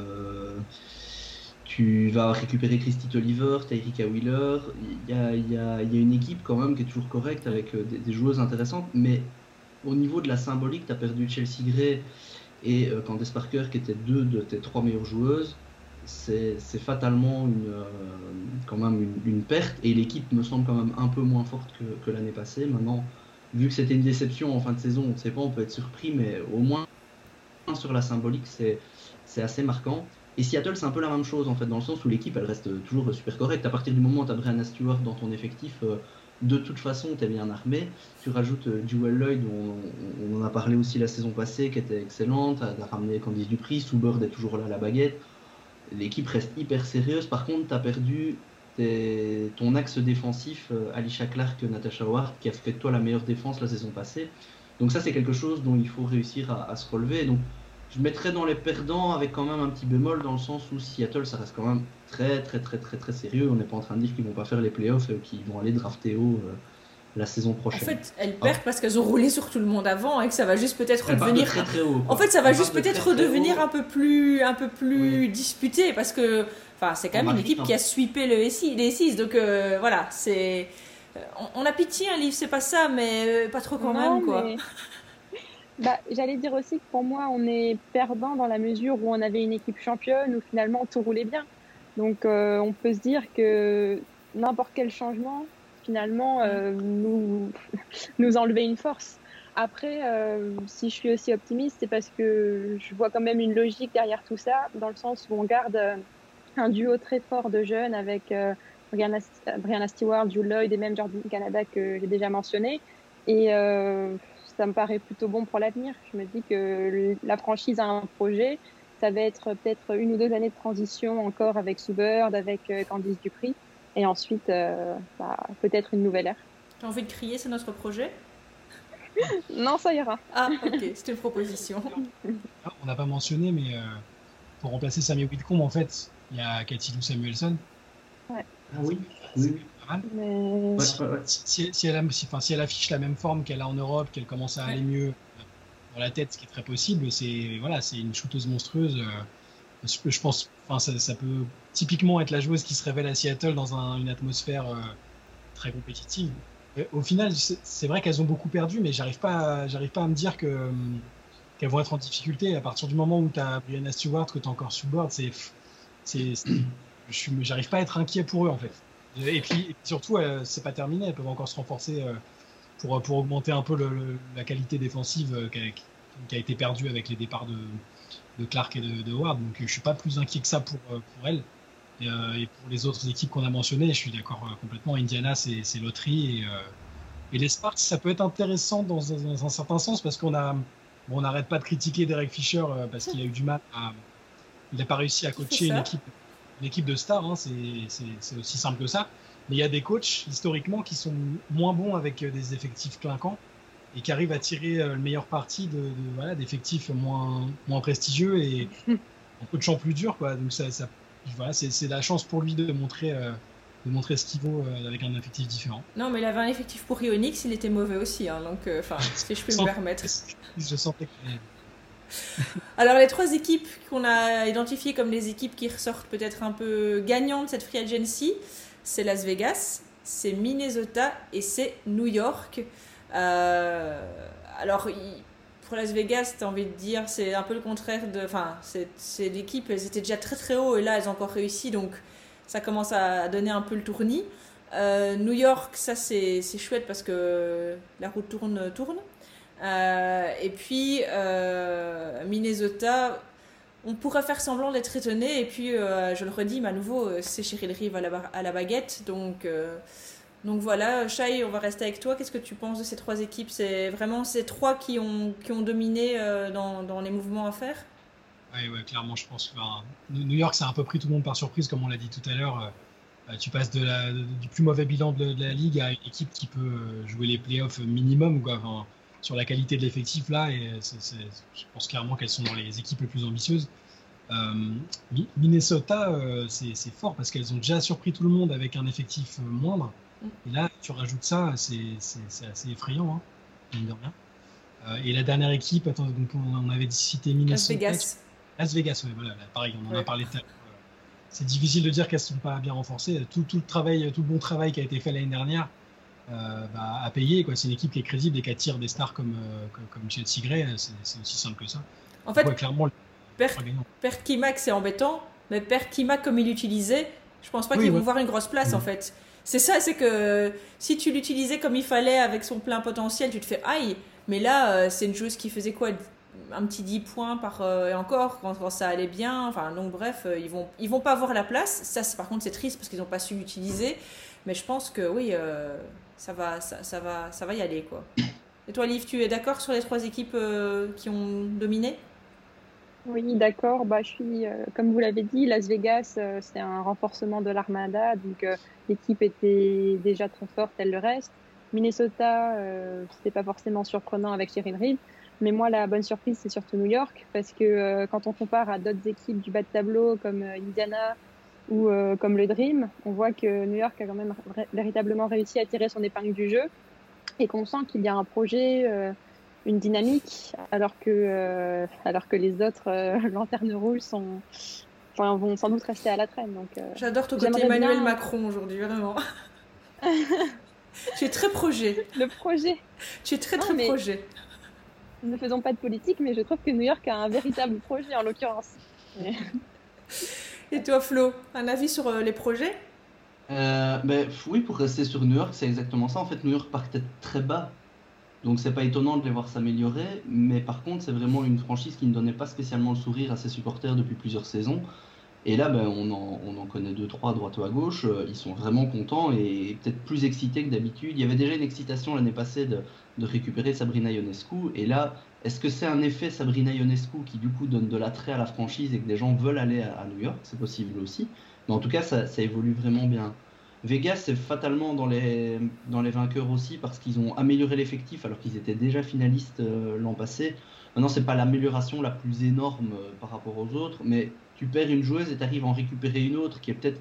tu vas récupérer Christy Oliver, Tyrika Wheeler. Il y a, une équipe quand même qui est toujours correcte avec des, des joueuses intéressantes, mais au niveau de la symbolique, tu as perdu Chelsea Gray et euh, Parker, qui étaient deux de tes trois meilleures joueuses. C'est fatalement une, euh, quand même une, perte et l'équipe me semble quand même un peu moins forte que, l'année passée. Maintenant, vu que c'était une déception en fin de saison, on ne sait pas, on peut être surpris, mais au moins sur la symbolique, c'est assez marquant. Et Seattle, c'est un peu la même chose en fait, dans le sens où l'équipe elle reste toujours super correcte. À partir du moment où tu as Brianna Stewart dans ton effectif, euh, de toute façon, tu es bien armé. Tu rajoutes euh, Jewel Lloyd, on, on, en a parlé aussi la saison passée, qui était excellente. Tu as, ramené Candice Dupri, Soubird est toujours là la baguette. L'équipe reste hyper sérieuse. Par contre, tu as perdu ton axe défensif, euh, Alicia Clark, Natasha Ward, qui a fait de toi la meilleure défense la saison passée. Donc ça, c'est quelque chose dont il faut réussir à, à se relever. Donc je mettrais dans les perdants avec quand même un petit bémol dans le sens où Seattle, ça reste quand même très très très très très sérieux. On n'est pas en train de dire qu'ils vont pas faire les playoffs et qu'ils vont aller drafter haut euh, la saison prochaine. En fait, elles ah. perdent parce qu'elles ont roulé sur tout le monde avant et que ça va juste peut-être redevenir. Très, très haut, en fait, ça va juste peut-être redevenir un peu plus un peu plus disputé parce que enfin c'est quand même une équipe qui a sweepé le SI, les 6 donc euh, voilà c'est euh, on, a pitié un livre c'est pas ça mais pas trop quand même quoi. Bah, J'allais dire aussi que pour moi, on est perdant dans la mesure où on avait une équipe championne, où finalement tout roulait bien. Donc euh, on peut se dire que n'importe quel changement, finalement, euh, nous, nous enlevait une force. Après, euh, si je suis aussi optimiste, c'est parce que je vois quand même une logique derrière tout ça, dans le sens où on garde un duo très fort de jeunes avec Brianna, Brianna Stewart, Jules Lloyd et même Jordan Canada que j'ai déjà mentionné. Et ça me paraît plutôt bon pour l'avenir. Je me dis que la franchise a un projet. Ça va être peut-être une ou deux années de transition encore avec Soubird, avec euh, Candice Dupri. Et ensuite, euh, bah, peut-être une nouvelle ère. Tu as envie de crier, c'est notre projet? Non, ça ira. Ah, ok, c'était une proposition. Ah, on n'a pas mentionné, mais euh, pour remplacer Sammy Whitcomb, en fait, il y a Cathy Lou Samuelson. Ouais. Ah oui, oui. Si, si, elle si, elle affiche la même forme qu'elle a en Europe, qu'elle commence à aller mieux dans la tête, ce qui est très possible, c'est voilà, c'est une shooteuse monstrueuse. Euh, je pense, enfin, ça, peut typiquement être la joueuse qui se révèle à Seattle dans une atmosphère euh, très compétitive. au final, c'est vrai qu'elles ont beaucoup perdu, mais j'arrive pas, j'arrive pas à me dire que qu'elles vont être en difficulté à partir du moment où tu as Brianna Stewart, que tu as encore sur board, c'est, c'est, j'arrive pas à être inquiet pour eux en fait. Et puis, surtout, euh, c'est pas terminé. Elles peuvent encore se renforcer euh, pour, pour augmenter un peu la qualité défensive euh, qui a, été perdue avec les départs de, Clark et de, de, Ward. Donc, je suis pas plus inquiet que ça pour elles. Et, pour les autres équipes qu'on a mentionnées, je suis d'accord complètement. Indiana, c'est loterie. Et, et, les Sparks, ça peut être intéressant dans, un certain sens parce qu'on a. on n'arrête pas de critiquer Derek Fisher parce qu'il a eu du mal à. Il n'a pas réussi à coacher une équipe une équipe de stars, hein, c'est aussi simple que ça. Mais il y a des coachs, historiquement, qui sont moins bons avec des effectifs clinquants et qui arrivent à tirer le meilleur parti de, voilà, d'effectifs moins, moins prestigieux et en coachant plus dur. Quoi. Donc ça, ça voilà, c'est la chance pour lui de montrer, euh, de montrer ce qu'il vaut euh, avec un effectif différent. Non, mais il avait un effectif pour Ionix, il était mauvais aussi. Hein, donc, euh, enfin, si je peux me permettre. Je sentais Alors, les trois équipes qu'on a identifiées comme des équipes qui ressortent peut-être un peu gagnantes de cette free agency, c'est Las Vegas, c'est Minnesota et c'est New York. alors, pour Las Vegas, tu as envie de dire, c'est un peu le contraire de. Enfin, c'est l'équipe, elles étaient déjà très très haut et là, elles ont encore réussi, donc ça commence à donner un peu le tournis. Euh, New York, ça c'est chouette parce que la route tourne, tourne. Euh, et puis euh, Minnesota, on pourrait faire semblant d'être étonné. Et puis, je le redis, mais à nouveau, c'est Cheryl Rive à la, à la baguette. Donc, donc voilà, Shai, on va rester avec toi. Qu'est-ce que tu penses de ces trois équipes? C'est vraiment ces trois qui ont, qui ont dominé euh, dans, dans, les mouvements à faire? Oui, ouais, clairement, je pense. que New York, ça a un peu pris tout le monde par surprise, comme on l'a dit tout à l'heure. Euh, tu passes de la, du plus mauvais bilan de, la ligue à une équipe qui peut euh, jouer les playoffs minimum quoi, sur la qualité de l'effectif là. Et je pense clairement qu'elles sont dans les équipes les plus ambitieuses. Minnesota, c'est fort parce qu'elles ont déjà surpris tout le monde avec un effectif moindre. Et là, tu rajoutes ça, c'est assez effrayant, hein, mine de rien. Euh, et la dernière équipe, attends, donc on avait cité Minnesota. Las Vegas. Las Vegas, ouais, voilà, pareil, on en a parlé tout à l'heure. C'est difficile de dire qu'elles ne sont pas bien renforcées. Tout, tout, le travail, tout le bon travail qui a été fait l'année dernière euh, bah, a payé. C'est une équipe qui est crédible et qui attire des stars comme, euh, comme, comme Chelsea Gray. C'est aussi simple que ça. En fait, clairement, per, Kimak, c'est embêtant, mais Per Kimak, comme il l'utilisait, je pense pas qu'ils vont voir une grosse place en fait. C'est ça, c'est que si tu l'utilisais comme il fallait avec son plein potentiel, tu te fais aïe. Mais là, euh, c'est une joueuse qui faisait quoi? Un petit 10 points par euh, et encore quand, ça allait bien enfin donc bref euh, ils vont ils vont pas avoir la place. Ça c'est par contre c'est triste parce qu'ils n'ont pas su l'utiliser. Mais je pense que oui ça va ça, ça, va ça va y aller quoi. Et toi Liv tu es d'accord sur les trois équipes qui ont dominé? Oui, d'accord. Bah, je suis, comme vous l'avez dit, Las Vegas, c'est un renforcement de l'Armada, donc l'équipe était déjà trop forte, elle le reste. Minnesota, euh, c'était pas forcément surprenant avec Sheryl Reed. Mais moi, la bonne surprise, c'est surtout New York, parce que euh, quand on compare à d'autres équipes du bas de tableau comme euh, Indiana ou euh, comme le Dream, on voit que New York a quand même véritablement réussi à tirer son épingle du jeu et qu'on sent qu'il y a un projet, une dynamique, alors que, alors que les autres lanternes rouges sont, vont sans doute rester à la traîne. Donc, euh, J'adore ton côté Emmanuel Macron aujourd'hui, vraiment. tu es très projet. Le projet. Tu es très très projet. Ne faisons pas de politique, mais je trouve que New York a un véritable projet en l'occurrence. Et toi, Flo, un avis sur euh, les projets? Euh, ben, Oui, pour rester sur New York, c'est exactement ça. En fait, New York partait très bas. Donc c'est pas étonnant de les voir s'améliorer, mais par contre c'est vraiment une franchise qui ne donnait pas spécialement le sourire à ses supporters depuis plusieurs saisons. Et là, ben, on, en, connaît deux, trois, droite ou à gauche. Euh, ils sont vraiment contents et peut-être plus excités que d'habitude. Il y avait déjà une excitation l'année passée de, récupérer Sabrina Ionescu. Et là, est-ce que c'est un effet Sabrina Ionescu qui du coup donne de l'attrait à la franchise et que des gens veulent aller à, New York? C'est possible aussi. Mais en tout cas, ça, évolue vraiment bien. Vegas, c'est fatalement dans les, vainqueurs aussi parce qu'ils ont amélioré l'effectif alors qu'ils étaient déjà finalistes euh, l'an passé. Maintenant, c'est pas l'amélioration la plus énorme euh, par rapport aux autres, mais tu perds une joueuse et tu arrives à en récupérer une autre qui est peut-être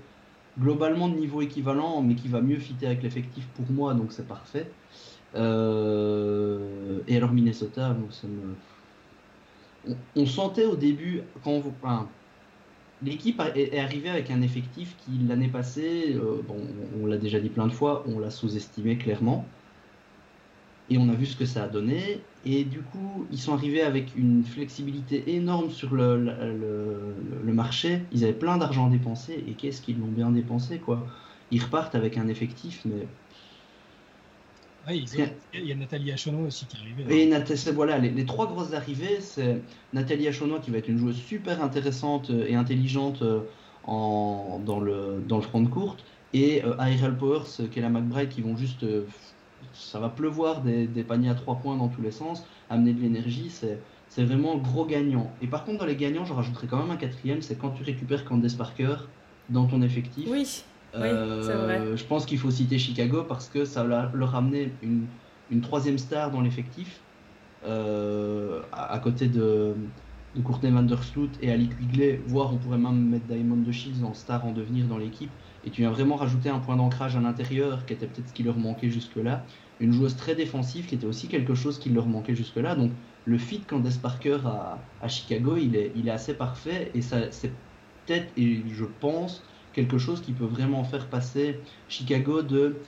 globalement de niveau équivalent, mais qui va mieux fitter avec l'effectif pour moi, donc c'est parfait. Euh, et alors Minnesota, on, sentait au début, quand l'équipe est arrivée avec un effectif qui l'année passée, euh, on l'a déjà dit plein de fois, on l'a sous-estimé clairement. Et on a vu ce que ça a donné. Et du coup, ils sont arrivés avec une flexibilité énorme sur le, le, marché. Ils avaient plein d'argent dépensé. Et qu'est-ce qu'ils l'ont bien dépensé, quoi? Ils repartent avec un effectif, mais. Oui, il y a Nathalie Achono aussi qui est arrivée. Et voilà, les, trois grosses arrivées, c'est Nathalie Achono qui va être une joueuse super intéressante et intelligente euh, en, dans, le, dans le front de courte, et euh, Powers, qui est la McBride, qui vont juste euh, ça va pleuvoir des, paniers à trois points dans tous les sens, amener de l'énergie, c'est, c'est vraiment gros gagnant. Et par contre, dans les gagnants, je rajouterais quand même un quatrième, c'est quand tu récupères Candace Parker, dans ton effectif. Oui. Euh. Je pense qu'il faut citer Chicago parce que ça leur a amené une, une troisième star dans l'effectif, euh, à, côté de, Courtney Vandersloot et Ali Quigley, voire on pourrait même mettre Diamond de Shields en star en devenir dans l'équipe. Et tu viens vraiment rajouter un point d'ancrage à l'intérieur qui était peut-être ce qui leur manquait jusque-là. Une joueuse très défensive qui était aussi quelque chose qui leur manquait jusque-là. Donc le fit Candace Parker à, à Chicago, il est, il est assez parfait et ça, c'est peut-être, et je pense, quelque chose qui peut vraiment faire passer Chicago de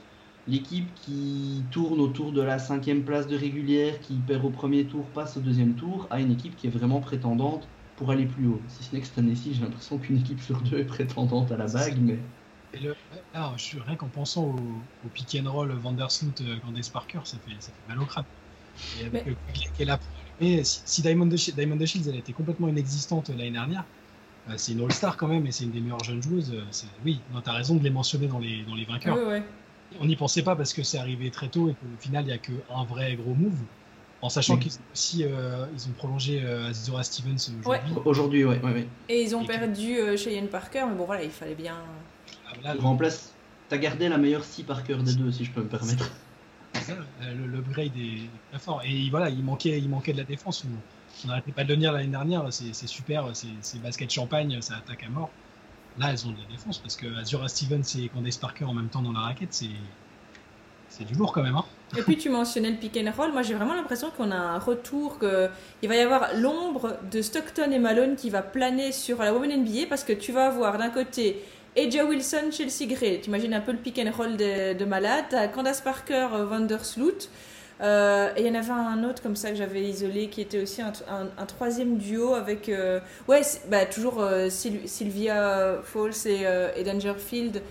l'équipe qui tourne autour de la cinquième place de régulière, qui perd au premier tour, passe au deuxième tour, à une équipe qui est vraiment prétendante pour aller plus haut. Si ce n'est que cette année-ci, j'ai l'impression qu'une équipe sur deux est prétendante à la bague, mais Et le, je suis rien qu'en pensant au, au pick and roll Vandersloot euh, Candace Parker, ça fait, ça fait mal au crâne. Et avec Mais- le Quigley qui est là pour allumer, si, si Diamond, de, Shi- Diamond de Shields elle était complètement inexistante l'année dernière, c'est une All-Star quand même et c'est une des meilleures jeunes joueuses. euh, Oui, non, t'as raison de les mentionner dans les, dans les vainqueurs. On n'y pensait pas parce que c'est arrivé très tôt et qu'au final, il n'y a qu'un vrai gros move. En sachant Oui. qu'ils ont aussi euh, ils ont prolongé euh, Azura Stevens aujourd'hui. aujourd'hui, ouais, ouais, ouais. Et ils ont Et que- perdu euh, Cheyenne Parker, mais bon voilà, il fallait bien. Ah, là, Tu remplaces, t'as gardé la meilleure scie par cœur des deux, si je peux me permettre. Ça, euh, le, est très fort. Et voilà, il manquait, il manquait de la défense. On on n'arrêtait pas de le dire l'année dernière. C'est super, c'est basket champagne, ça attaque à mort. Là, elles ont de la défense parce que Azura Stevens et Candace Parker en même temps dans la raquette, c'est du lourd quand même. Hein. Et puis tu mentionnais le pick and roll. Moi j'ai vraiment l'impression qu'on a un retour, que il va y avoir l'ombre de Stockton et Malone qui va planer sur la Women NBA parce que tu vas avoir d'un côté Eja Wilson, Chelsea Gray. T'imagines un peu le pick and roll de, de malade. Candace Parker, Vandersloot. Euh, et il y en avait un autre comme ça que j'avais isolé qui était aussi un, troisième duo avec euh, ouais bah, toujours euh, Syl- Sylvia Falls et, et Dangerfield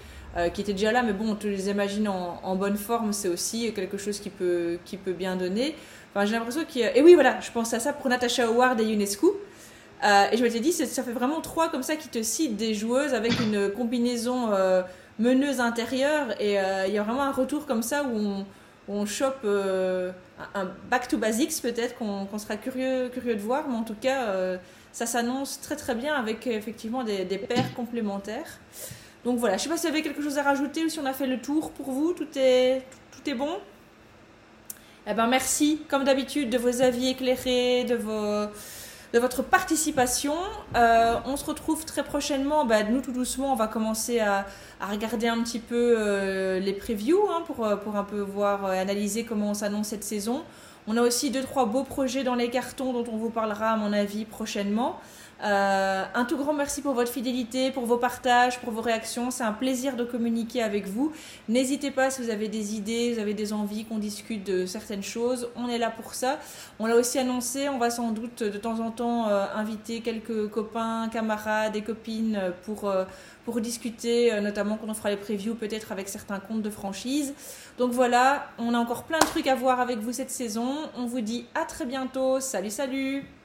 qui étaient déjà là mais bon on te les imagine en, bonne forme c'est aussi quelque chose qui peut, qui peut bien donner. Enfin j'ai l'impression qu'il et oui voilà je pense à ça pour Natasha Howard et UNESCO et je m'étais dit ça fait vraiment trois comme ça qui te citent des joueuses avec une combinaison meneuse intérieure et il y a vraiment un retour comme ça où on, on chope euh, un back to basics peut-être qu'on sera curieux, curieux de voir, mais en tout cas euh, ça s'annonce très très bien avec effectivement des, paires complémentaires. Donc voilà, je sais pas s'il y avait quelque chose à rajouter ou si on a fait le tour pour vous, tout est, tout est bon? Eh ben merci comme d'habitude de vos avis éclairés, de vos de votre participation. Euh, on se retrouve très prochainement. Bah, nous, tout doucement, on va commencer à, regarder un petit peu euh, les previews hein, pour, euh, pour un peu voir euh, analyser comment on s'annonce cette saison. On a aussi deux, trois beaux projets dans les cartons dont on vous parlera, à mon avis, prochainement. Euh, un tout grand merci pour votre fidélité, pour vos partages, pour vos réactions. C'est un plaisir de communiquer avec vous. N'hésitez pas si vous avez des idées, vous avez des envies qu'on discute de certaines choses. On est là pour ça. On l'a aussi annoncé, on va sans doute de temps en temps euh, inviter quelques copains, camarades et copines pour, euh, pour discuter, euh, notamment quand on fera les previews peut-être avec certains comptes de franchise. Donc voilà, on a encore plein de trucs à voir avec vous cette saison. On vous dit à très bientôt. Salut, salut